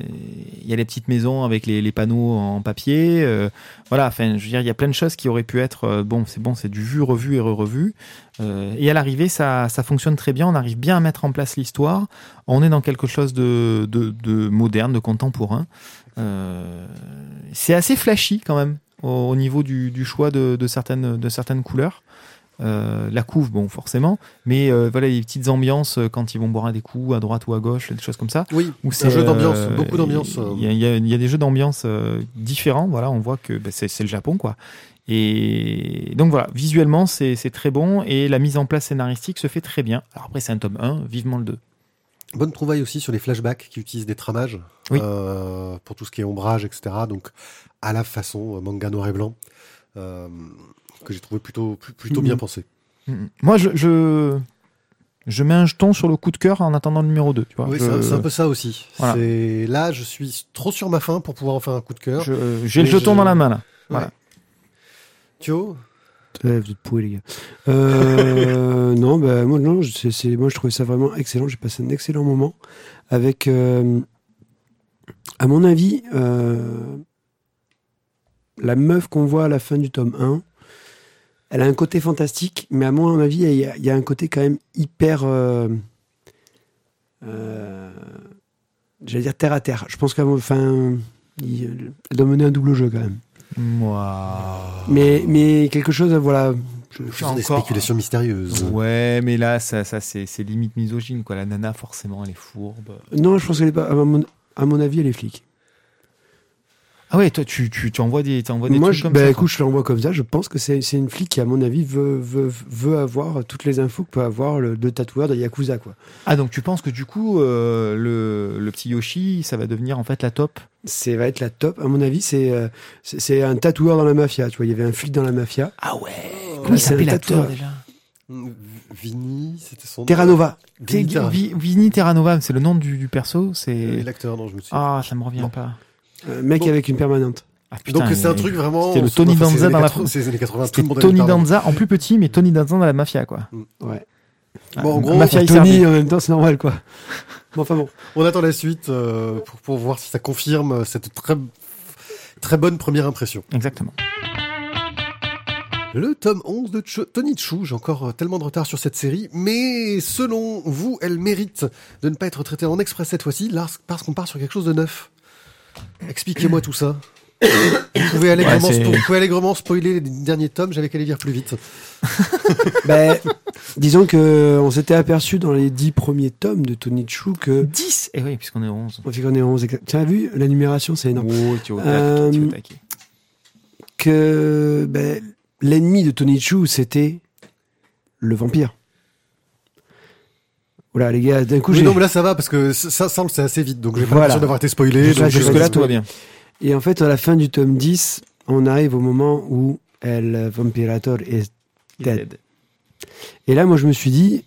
il y a les petites maisons avec les, panneaux en papier, euh, voilà, enfin, je veux dire, il y a plein de choses qui auraient pu être euh, bon, c'est bon, c'est du vu, revu et re-revu. Euh, et à l'arrivée, ça, ça fonctionne très bien, on arrive bien à mettre en place l'histoire, on est dans quelque chose de, de, de moderne, de contemporain. Euh, c'est assez flashy quand même au, au niveau du, du choix de certaines de certaines couleurs. Euh, la couve, bon, forcément, mais euh, voilà les petites ambiances euh, quand ils vont boire des coups à droite ou à gauche, des choses comme ça. Oui, Où c'est un jeu d'ambiance, euh, beaucoup d'ambiance. Il y, a- y y des jeux d'ambiance différents. Voilà, on voit que bah, c'est le Japon, quoi. Et donc voilà, visuellement c'est très bon et la mise en place scénaristique se fait très bien. Alors après c'est un tome 1, vivement le 2. Bonne trouvaille aussi sur les flashbacks qui utilisent des tramages Oui. pour tout ce qui est ombrage, etc. Donc à la façon manga noir et blanc, que j'ai trouvé plutôt, pl- plutôt bien Mhm. pensé. Mhm. Moi je, je je mets un jeton sur le coup de cœur en attendant le numéro 2, tu vois. Oui, Je- c'est un- peu ça aussi. Voilà. C'est Là, je suis trop sur ma faim pour pouvoir en faire un coup de cœur. je- J'ai le jeton je- dans la main là. Voilà. Thio Ouais, vous êtes pourris, les gars. Euh, [LAUGHS] non, bah, moi, non, c'est, c'est- moi, je trouvais ça vraiment excellent. J'ai passé un excellent moment avec, euh, à mon avis, euh, la meuf qu'on voit à la fin du tome 1. Elle a un côté fantastique, mais à mon avis, il y a, il y a un côté quand même hyper. euh, euh, J'allais dire terre à terre. Je pense qu'elle enfin, doit mener un double jeu quand même. Moi. Mais, mais quelque chose, voilà. je- des Encore- spéculations mystérieuses. Ouais, mais là, ça, ça c'est c'est limite misogyne, quoi. La nana, forcément, elle est fourbe. Non, je pense qu'elle est pas. À mon, à mon avis, elle est flic. Ah ouais, toi, tu, tu, tu envoies des, tu envoies des Moi, trucs je, comme bah, ça. écoute, je l'envoie comme ça. Je pense que c'est c'est une flic qui, à mon avis, veut, veut, veut avoir toutes les infos que peut avoir le, le tatoueur de Yakuza, quoi. Ah, donc tu penses que du coup, euh, le, le petit Yoshi, ça va devenir en fait la top? C'est va être la top. À mon avis, c'est euh, c'est c'est un tatoueur dans la mafia. Tu vois, il y avait un flic dans la mafia. Ah ouais Comment il s'appelait l'acteur déjà Mm, Vini, c'était son nom. Terranova. Vini Terra- Vi- Vini Terranova, c'est le nom du, du perso. Euh, C'est L'acteur, non, je me souviens. ah, ça me revient Non. pas. Un mec Bon. avec une permanente. Ah, putain, Donc c'est un truc vraiment. c'était le Tony Danza dans la 80, C'est les années 80, tout C'était le monde Tony. Danza en plus petit, mais Tony Danza dans la mafia, quoi. Ouais. Bon, en Ah, gros, mafia Tony, en même temps, c'est normal, quoi. [LAUGHS] Bon, enfin bon. On attend la suite euh, pour, pour voir si ça confirme cette très, très bonne première impression. Exactement. Le tome 11 de Ch- Tony Chou, j'ai encore euh, tellement de retard sur cette série, mais selon vous, elle mérite de ne pas être traitée en express cette fois-ci, parce qu'on part sur quelque chose de neuf. Expliquez-moi tout ça. Vous pouvez allègrement, Ouais, c'est- spo- vous pouvez allègrement spoiler les derniers tomes, j'avais qu'à les lire plus vite. [LAUGHS] Ben, disons que on s'était aperçu dans les dix premiers tomes de Tony Chou que. 10 Et oui, puisqu'on est 11. On qu'on est 11 exact. Tu as vu? La numération, c'est énorme. Oh, tu taquet, Euh, tu. Que ben, l'ennemi de Tony Chou, c'était le vampire. Voilà, les gars, d'un coup, Oui, j'ai. non, mais là ça va, parce que ça, ça on le sait assez vite, donc j'ai pas Voilà. l'impression d'avoir été spoilé. Donc, Jusque euh, là, tout va bien. Et en fait, à la fin du tome 10, on arrive au moment où El Vampirator est dead. Et là, moi, je me suis dit,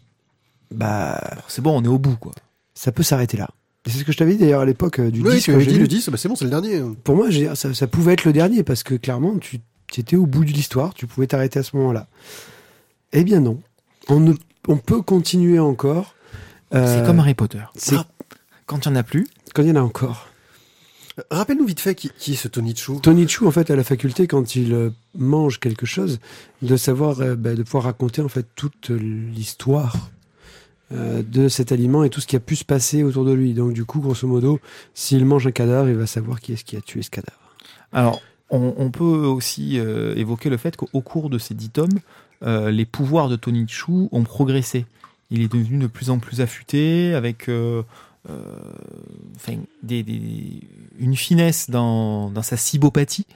bah, C'est bon, on est au bout, quoi. ça peut s'arrêter là. Et C'est ce que je t'avais dit d'ailleurs à l'époque euh, du Oui, 10. tu quand avais j'ai dit lu. le 10, bah c'est bon, c'est le dernier. Pour moi, j'ai- ça, ça pouvait être le dernier parce que clairement, tu étais au bout de l'histoire, tu pouvais t'arrêter à ce moment-là. Eh bien non, on, ne, on peut continuer encore. Euh, C'est comme Harry Potter. c'est- Quand il n'y en a plus, quand il y en a encore. Rappelle-nous vite fait qui, qui est ce Tony Chou. Tony Chu, en fait, a la faculté, quand il euh, mange quelque chose, de savoir, euh, bah, de pouvoir raconter en fait toute l'histoire euh, de cet aliment et tout ce qui a pu se passer autour de lui. Donc, du coup, grosso modo, s'il mange un cadavre, il va savoir qui est-ce qui a tué ce cadavre. Alors, on, on peut aussi euh, évoquer le fait qu'au cours de ces dix tomes, euh, les pouvoirs de Tony Chu ont progressé. Il est devenu de plus en plus affûté, avec euh, euh, enfin, des, des- une finesse dans, dans sa cybopathie.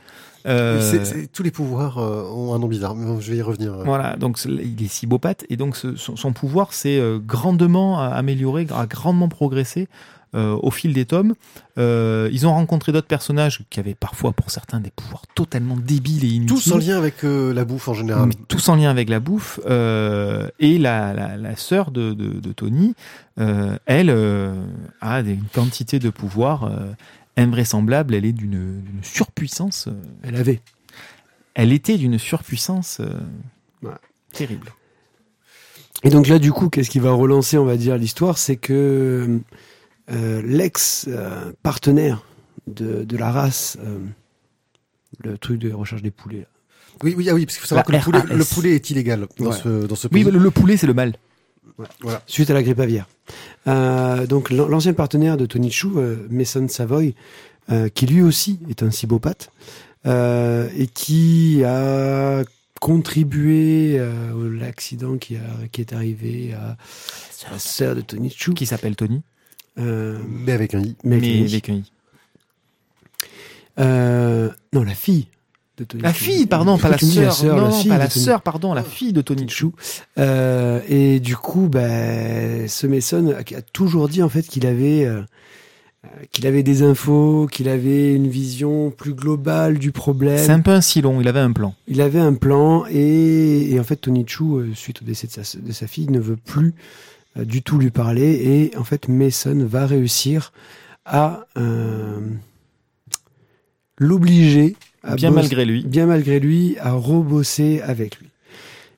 Euh, tous les pouvoirs ont un nom bizarre, mais je vais y revenir. Voilà, donc il est cybopathe et donc ce- son, son pouvoir s'est grandement amélioré, a grandement progressé euh, au fil des tomes. Euh, ils ont rencontré d'autres personnages qui avaient parfois pour certains des pouvoirs totalement débiles et inutiles. Tous en lien avec euh, la bouffe en général. Mais tous en lien avec la bouffe. euh, et la, la, la sœur de, de, de Tony, euh, elle, euh, a des- une quantité de pouvoir euh, invraisemblable. Elle est d'une d'une surpuissance. euh, Elle avait. elle était d'une surpuissance euh, terrible. Et donc là, du coup, qu'est-ce qui va relancer, on va dire, l'histoire? C'est que euh, l'ex-partenaire de, de la race, euh, le truc de recherche des poulets, là, Oui, oui, ah oui, parce qu'il faut savoir La que le poulet, le poulet est illégal dans, Ouais. ce, dans ce Oui, pays. le, le poulet, c'est le mal. Voilà. suite à la grippe aviaire. Euh, donc l'an- l'ancien partenaire de Tony Chou, euh, Mason Savoy, euh, qui lui aussi est un cybopathe, euh, et qui a contribué euh, à l'accident qui, a- qui est arrivé à la sœur de Tony Chou. Qui s'appelle Tony, Euh, Mais avec un i. mais mais avec- avec un i. Euh, non, la fille de Tony La Chou. fille, pardon, pas la sœur. Non, la pas de la sœur, pardon, la fille de Tony Chou. Euh, et du coup, ben, ce Mason a, a toujours dit en fait qu'il avait euh, qu'il avait des infos, qu'il avait une vision plus globale du C'est problème. un peu un silon, il avait un plan. Il avait un plan et, et en fait Tony Chou, suite au décès de sa, de sa fille, ne veut plus euh, du tout lui parler et en fait Mason va réussir à euh, l'obliger à Bien malgré lui. bien malgré lui, à rebosser avec lui.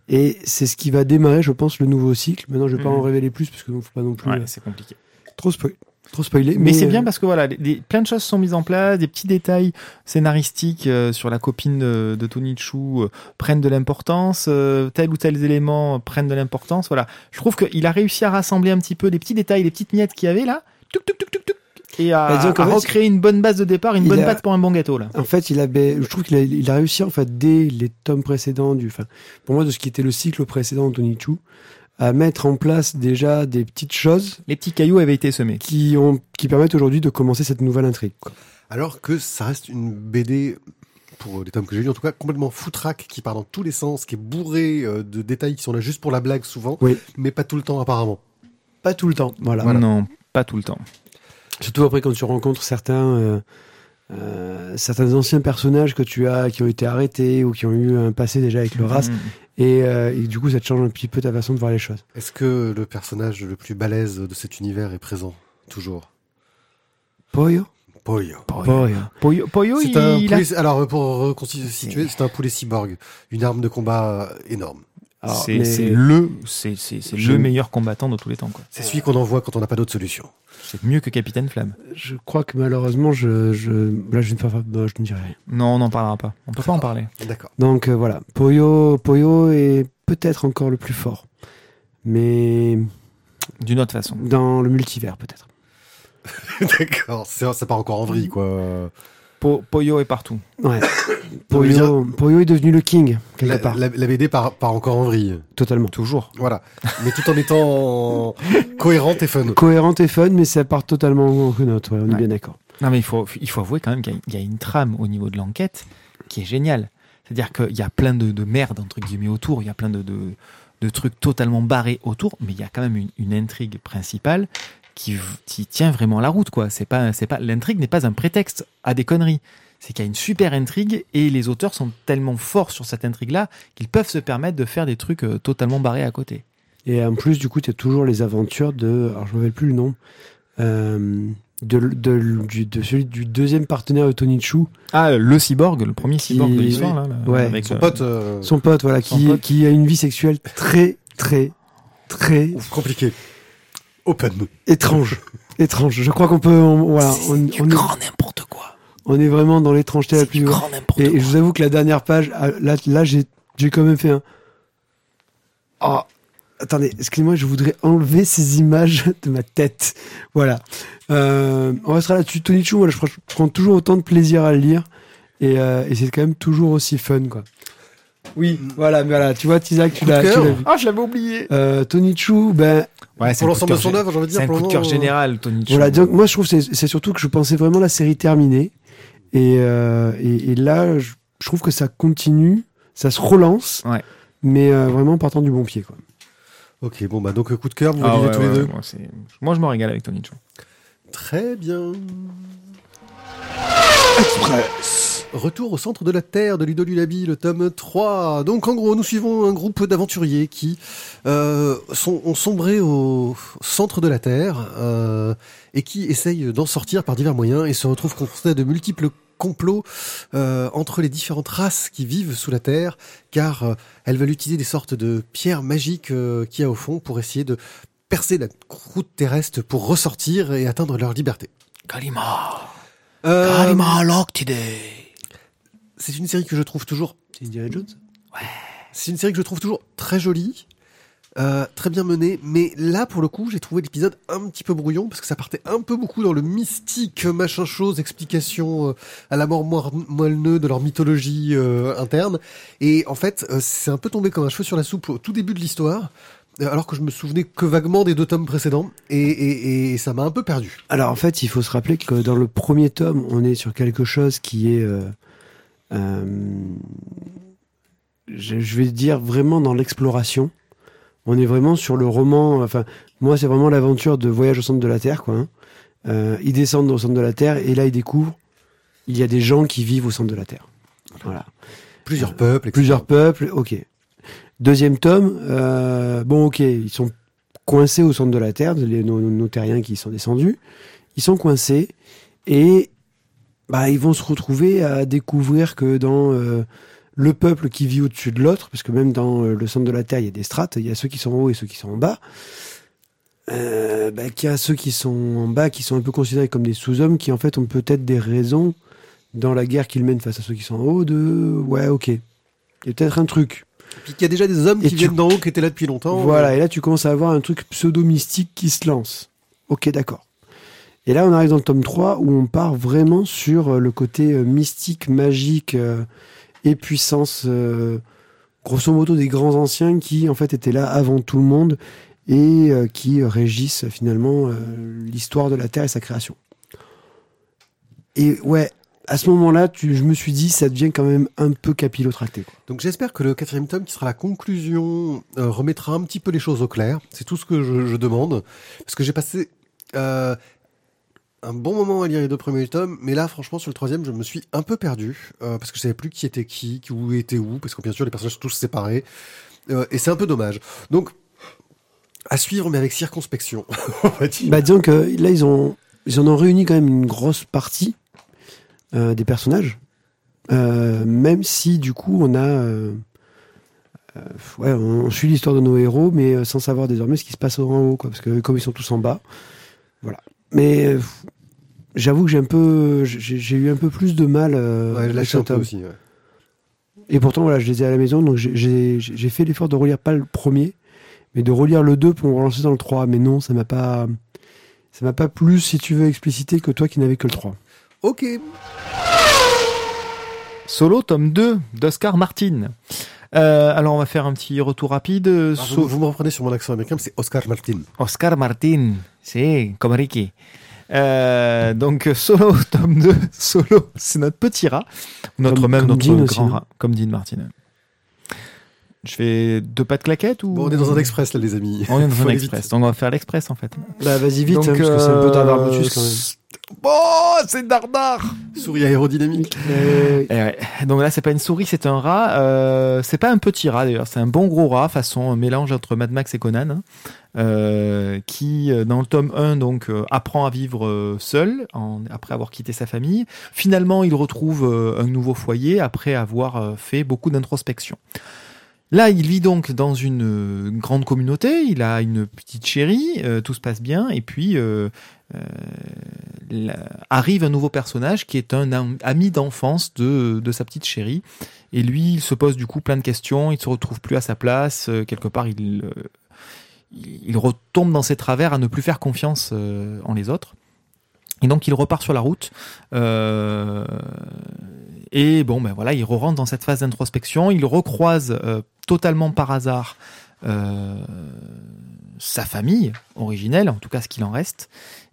Et c'est ce qui va démarrer, je pense, le nouveau cycle. Maintenant, je vais pas Mhm. en révéler plus parce que ne faut pas non plus Ouais, euh, c'est compliqué. trop, spoil- trop spoiler. Mais, c'est euh, bien parce que voilà, plein de choses sont mises en place, des petits détails scénaristiques euh, sur la copine de, de Tony Chou euh, prennent de l'importance, tel ou tel élément prennent de l'importance. Voilà, je trouve qu'il a réussi à rassembler un petit peu les petits détails, les petites miettes qu'il y avait là. Tuc, tuc, tuc, tuc, tuc. et à, Bah, à fait, recréer une bonne base de départ, une bonne a- base pour un bon gâteau là. En fait, il a, ben, je trouve qu'il a, il a réussi en fait dès les tomes précédents du, enfin, pour moi de ce qui était le cycle précédent de Tony Chu, à mettre en place déjà des petites choses Les petits cailloux avaient été semés. qui ont, qui permettent aujourd'hui de commencer cette nouvelle intrigue. quoi. Alors que ça reste une BD, pour les tomes que j'ai lus en tout cas, complètement foutraque, qui part dans tous les sens, qui est bourré euh, de détails qui sont là juste pour la blague souvent, Oui. mais pas tout le temps apparemment. Pas tout le temps, voilà. Non, pas tout le temps. Surtout après quand tu rencontres certains, euh, euh, certains anciens personnages que tu as, qui ont été arrêtés ou qui ont eu un passé déjà avec le race, Mm. Et, euh, et du coup ça te change un petit peu ta façon de voir les choses. Est-ce que le personnage le plus balèze de cet univers est présent Toujours? Pollo, Pollo. Pollo. Pollo, Pollo, C'est il, un il a- poulet, alors pour reconstituer, c'est un poulet cyborg, une arme de combat euh, énorme. C'est le, le meilleur combattant de tous les temps. quoi. C'est celui qu'on envoie quand on n'a pas d'autre solution. C'est mieux que Capitaine Flamme. Je crois que malheureusement, je, je, là, je ne, peux pas- bah, je ne dirai rien. Non, on n'en parlera pas. On peut pas en parler. D'accord. Donc euh, voilà, Pollo, Pollo est peut-être encore le plus fort, mais D'une autre façon. dans le multivers peut-être. [LAUGHS] D'accord. C'est- Ça part encore en vrille, quoi. Po- Pollo est partout. Ouais. [COUGHS] Pollo est devenu le king quelque La, part, la- la BD part, part encore en vrille. totalement. Toujours. Voilà. Mais tout en étant [LAUGHS] cohérente et fun. Cohérente et fun, mais ça part totalement en ouais, on est bien d'accord. Non, mais il faut, il faut avouer quand même qu'il y a- il y, a une trame au niveau de l'enquête qui est géniale. C'est-à-dire qu'il y a plein de, de merde, entre guillemets, autour. Il y a plein de, de, de trucs totalement barrés autour. Mais il y a quand même une, une intrigue principale qui, tient vraiment la route, quoi. C'est pas, c'est pas, l'intrigue n'est pas un prétexte à des conneries. C'est qu'il y a une super intrigue et les auteurs sont tellement forts sur cette intrigue-là qu'ils peuvent se permettre de faire des trucs euh, totalement barrés à côté. Et en plus, du coup, tu as toujours les aventures de, alors je me rappelle plus le nom, euh, de, de, du- de celui du deuxième partenaire de Tony Chu, Ah, le cyborg, le premier cyborg de l'histoire, là. là, Ouais. avec, Son euh, pote, euh, son pote, voilà, Son qui, pote. qui a une vie sexuelle très, très, très compliqué. Open. étrange. étrange. Je crois qu'on peut, on, voilà, on, on est, n'importe quoi. on est vraiment dans l'étrangeté la plus grande. n'importe Et, et je vous avoue que la dernière page, ah, là, là j'ai, j'ai quand même fait un. Oh, attendez, excusez-moi, je voudrais enlever ces images [LAUGHS] de ma tête. Voilà. Euh, on restera là-dessus. Tony Chu, voilà, je, prends- je prends toujours autant de plaisir à le lire. Et, euh, et c'est quand même toujours aussi fun, quoi. Oui, voilà, mais voilà, tu vois, Tizak, tu l'as, tu cœur. l'as vu. Ah, je l'avais oublié. Euh, Tony Chu, ben, Ouais, Pour l'ensemble de son œuvre, j'ai envie de C'est dire. un pour coup de cœur général, Tony Chu. Voilà, donc moi je trouve que c'est c'est surtout que je pensais vraiment la série terminée. Et, euh, et, et là, je, je trouve que ça continue, ça se relance, Ouais. mais euh, vraiment en partant du bon pied. Quoi. Ok, bon, bah, donc, coup de cœur, vous Ah ouais, tous les ouais, deux. Moi, c'est- moi, je me régale avec Tony Chu. Très bien. Retour au centre de la Terre de Ludo Lulabi, le tome 3. Donc en gros, nous suivons un groupe d'aventuriers qui euh, sont, ont sombré au centre de la Terre euh, et qui essayent d'en sortir par divers moyens et se retrouvent confrontés à de multiples complots euh, entre les différentes races qui vivent sous la Terre, car elles veulent utiliser des sortes de pierres magiques qu'il y a au fond pour essayer de percer la croûte terrestre pour ressortir et atteindre leur liberté. Kalima. Kalima c'est une série que je trouve toujours C'est Indiana Jones C'est une série que je trouve toujours très jolie, euh, très bien menée, mais là pour le coup j'ai trouvé l'épisode un petit peu brouillon parce que ça partait un peu beaucoup dans le mystique machin chose, explication euh, à la mort moelle-neu de leur mythologie euh, interne, et en fait c'est un peu tombé comme un cheveu sur la soupe au tout début de l'histoire. Alors que je me souvenais que vaguement des deux tomes précédents et, et, et ça m'a un peu perdu. Alors en fait, il faut se rappeler que dans le premier tome, on est sur quelque chose qui est, je, je vais dire vraiment dans l'exploration. On est vraiment sur le roman. Enfin, moi, c'est vraiment l'aventure de voyage au centre de la Terre, quoi. hein. Euh, ils descendent au centre de la Terre et là, ils découvrent il y a des gens qui vivent au centre de la Terre. Voilà. Plusieurs peuples, etc. Plusieurs peuples, ok. Deuxième tome, euh, bon, ok, ils sont coincés au centre de la Terre, les, nos, nos terriens qui sont descendus, ils sont coincés et bah, ils vont se retrouver à découvrir que dans euh, le peuple qui vit au-dessus de l'autre, parce que même dans euh, le centre de la Terre, il y a des strates, il y a ceux qui sont en haut et ceux qui sont en bas, euh, bah, qu'il y a ceux qui sont en bas qui sont un peu considérés comme des sous-hommes qui en fait ont peut-être des raisons dans la guerre qu'ils mènent face à ceux qui sont en haut de ouais ok. Il y a peut-être un truc. Puis qu'il y a déjà des hommes Et qui tu- viennent d'en haut qui étaient là depuis longtemps. voilà et là tu commences à avoir un truc pseudo mystique qui se lance. Ok d'accord Et là, on arrive dans le tome 3 où on part vraiment sur euh, le côté euh, mystique, magique euh, et puissance, grosso modo des grands anciens qui en fait étaient là avant tout le monde et qui régissent finalement l'histoire de la Terre et sa création. Et ouais, à ce moment-là, je me suis dit, ça devient quand même un peu capillotracté. Donc j'espère que le quatrième tome, qui sera la conclusion, remettra un petit peu les choses au clair. C'est tout ce que je, je demande. Parce que j'ai passé euh, un bon moment à lire les deux premiers tomes, mais là, franchement, sur le troisième, je me suis un peu perdu. euh, parce que je savais plus qui était qui, qui où était où, parce que bien sûr, les personnages sont tous séparés. Euh, et c'est un peu dommage. Donc, à suivre, mais avec circonspection. [LAUGHS] Bah, disons que là, ils, ont, ils en ont réuni quand même une grosse partie euh, des personnages. Même si, du coup, on a. ouais, on suit l'histoire de nos héros, mais sans savoir désormais ce qui se passe en haut, parce que comme ils sont tous en bas. Voilà. Mais euh, j'avoue que j'ai un peu. J'ai eu un peu plus de mal. Euh, ouais, avec aussi. ouais. Et pourtant, voilà, je les ai à la maison, donc j'ai- fait l'effort de relire pas le premier, mais de relire le 2 pour me relancer dans le 3. Mais non, ça m'a pas. Ça m'a pas plus, si tu veux, explicité que toi qui n'avais que le 3. Ok. Solo, tome 2 d'Oscar Martin. Euh, alors, on va faire un petit retour rapide. Alors, So- vous, vous me reprenez sur mon accent américain, c'est Oscar Martin. Oscar Martin, c'est comme Ricky. Euh, donc Solo, [LAUGHS] tome 2, Solo, c'est notre petit rat, notre Comme- même comme notre grand aussi, hein. rat, comme Dean Martin. Je fais deux pas de claquettes ou Bon, on est dans un express, là, les amis. On est dans [LAUGHS] un express, vite. donc on va faire l'express en fait. Bah, vas-y vite, Donc, hein, parce que c'est un peu euh, Dardarbutus quand même. Oh, c'est dardard. Souris aérodynamique. Euh, Eh ouais. Donc là, c'est pas une souris, c'est un rat. Euh, c'est pas un petit rat d'ailleurs, c'est un bon gros rat, façon un mélange entre Mad Max et Conan, hein, euh, qui euh, dans le tome 1 donc euh, apprend à vivre euh, seul en- après avoir quitté sa famille. Finalement, il retrouve euh, un nouveau foyer après avoir euh, fait beaucoup d'introspection. Là, il vit donc dans une euh, grande communauté, il a une petite chérie, euh, tout se passe bien, et puis euh, arrive un nouveau personnage qui est un am- ami d'enfance de, de sa petite chérie. Et lui, il se pose du coup plein de questions, il se retrouve plus à sa place, quelque part, il, il retombe dans ses travers à ne plus faire confiance en les autres. Et donc il repart sur la route. et bon, ben voilà, il re-rentre dans cette phase d'introspection. Il recroise totalement par hasard euh, sa famille originelle, en tout cas ce qu'il en reste.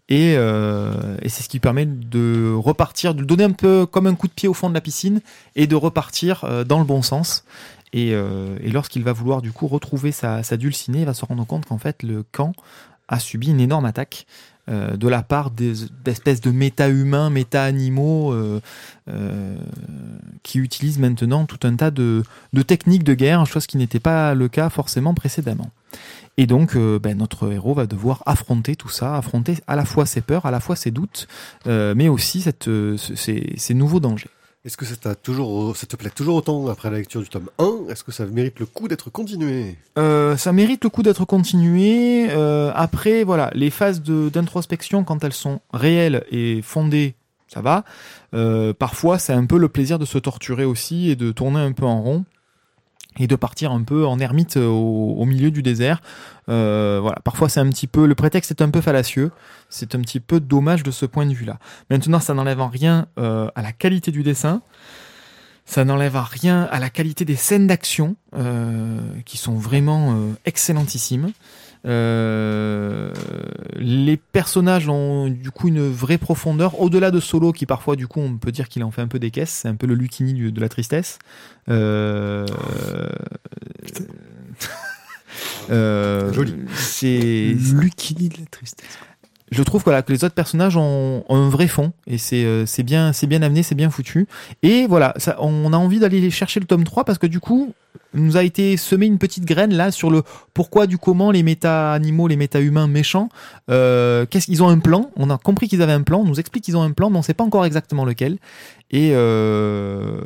Et, euh, c'est ce qui permet de repartir, de lui donner un peu comme un coup de pied au fond de la piscine et de repartir euh, dans le bon sens. Et, lorsqu'il va vouloir du coup retrouver sa dulcinée, il va se rendre compte qu'en fait le camp a subi une énorme attaque euh, de la part des- d'espèces de méta-humains, méta-animaux euh, euh, qui utilisent maintenant tout un tas de, techniques de guerre, chose qui n'était pas le cas forcément précédemment. Et donc, ben, notre héros va devoir affronter tout ça, affronter à la fois ses peurs, à la fois ses doutes, mais aussi ces nouveaux dangers. Est-ce que ça, toujours, ça te plaît toujours autant après la lecture du tome 1 Est-ce que ça mérite le coup d'être continué? Euh, ça mérite le coup d'être continué. Euh, après, voilà, les phases d'introspection, quand elles sont réelles et fondées, ça va. Euh, parfois, c'est un peu le plaisir de se torturer aussi et de tourner un peu en rond et de partir un peu en ermite au, au milieu du désert. Euh, voilà, parfois c'est un petit peu le prétexte est un peu fallacieux. C'est un petit peu dommage de ce point de vue-là. Maintenant, ça n'enlève en rien euh, à la qualité du dessin. Ça n'enlève en rien à la qualité des scènes d'action euh, qui sont vraiment euh, excellentissimes. Euh, les personnages ont du coup une vraie profondeur au-delà de Solo qui parfois du coup on peut dire qu'il en fait un peu des caisses c'est un peu le Lucini du- de la tristesse euh, [LAUGHS] euh, Joli. c'est Lucini de la tristesse. Je trouve voilà, que les autres personnages ont, ont un vrai fond et c'est euh, c'est bien c'est bien amené, c'est bien foutu. Et voilà, ça, on a envie d'aller chercher le tome 3 parce que du coup, nous a été semé une petite graine là sur le pourquoi du comment les méta-animaux, les méta-humains méchants, euh, qu'est-ce qu'ils ont un plan? On a compris qu'ils avaient un plan, on nous explique qu'ils ont un plan, mais on sait pas encore exactement lequel. Et euh,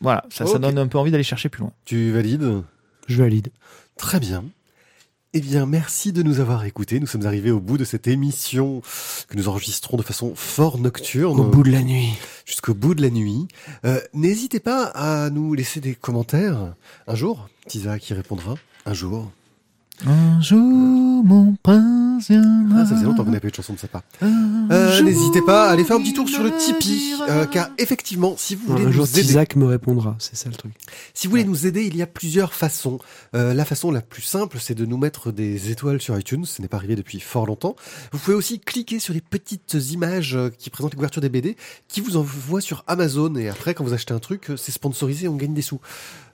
voilà, ça, ça donne un peu envie d'aller chercher plus loin. Tu valides? Je valide. Très bien. Eh bien, merci de nous avoir écoutés. Nous sommes arrivés au bout de cette émission que nous enregistrons de façon fort nocturne. Au bout de la nuit. jusqu'au bout de la nuit. Euh, N'hésitez pas à nous laisser des commentaires. Un jour, Tisa qui répondra. Un jour. Un jour, mon prince. Ah, ça faisait longtemps qu'on n'avait pas eu de chanson de Sapa. Euh, N'hésitez pas à aller faire un petit tour sur le Tipeee, euh, car effectivement, si vous voulez Un jour, nous aider, Isaac me répondra, c'est ça le truc. si vous voulez nous aider, il y a plusieurs façons. Euh, la façon la plus simple, c'est de nous mettre des étoiles sur iTunes. Ce n'est pas arrivé depuis fort longtemps. Vous pouvez aussi cliquer sur les petites images qui présentent les couvertures des BD, qui vous envoient sur Amazon. Et après, quand vous achetez un truc, c'est sponsorisé, on gagne des sous.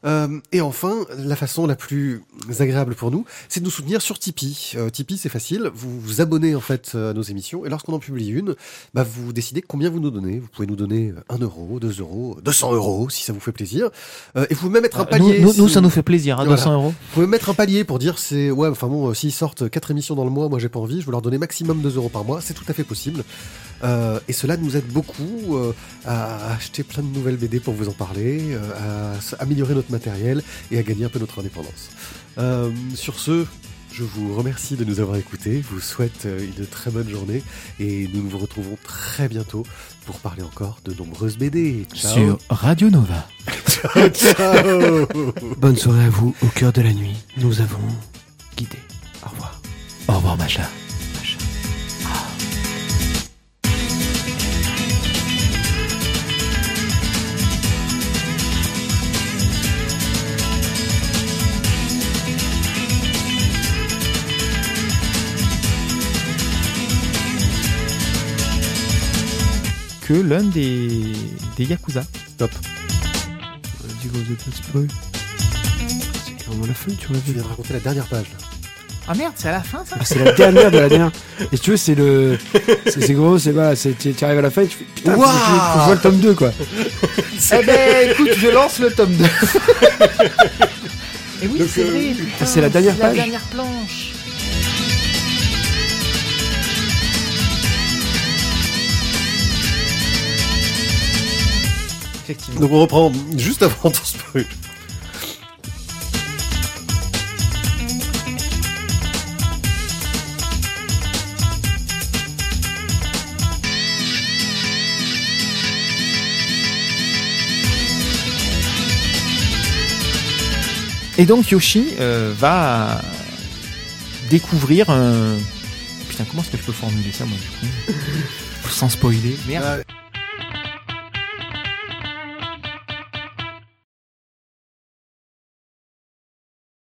Euh, et enfin, la façon la plus agréable pour nous, c'est de nous soutenir sur Tipeee. Euh, Tipeee, c'est facile. Vous vous abonnez en fait euh, à nos émissions et lorsqu'on en publie une, bah, vous décidez combien vous nous donnez. Vous pouvez nous donner 1 euro, 2 euros, 200 euros si ça vous fait plaisir. Euh, et vous pouvez même mettre un palier. nous, nous, si- ça nous fait plaisir, hein, Voilà. 200 euros. Vous pouvez mettre un palier pour dire c'est ouais enfin bon s'ils sortent quatre émissions dans le mois moi j'ai pas envie je veux leur donner maximum 2 euros par mois c'est tout à fait possible et cela nous aide beaucoup à acheter plein de nouvelles BD pour vous en parler à améliorer notre matériel et à gagner un peu notre indépendance Euh, sur ce je vous remercie de nous avoir écoutés, je vous souhaite euh, une très bonne journée et nous nous retrouvons très bientôt pour parler encore de nombreuses BD. Ciao. Sur Radio Nova. [LAUGHS] Ciao. Bonne soirée à vous, au cœur de la nuit. Nous avons guidé. Au revoir. Au revoir, Macha. Que l'un des, des Yakuza. Top. Dis gros, pas de spoil. C'est carrément la fin, tu vois. Tu viens de raconter la dernière page. Là. Ah merde, c'est à la fin ça Ah, c'est la dernière de la dernière. Et si tu veux, c'est le. C'est c'est gros, c'est pas. c'est- Tu tu arrives à la fin et tu fais. Putain, faut, faut le tome 2, quoi. Eh ben écoute, je lance le tome 2. Et oui, Donc, c'est euh, vrai. putain, c'est la dernière page. La dernière planche. Effectivement. Donc on reprend juste avant ton spoil. Et donc Yoshi euh, va découvrir un... Putain, comment est-ce que je peux formuler ça moi du coup? Sans spoiler. Merde. Ah,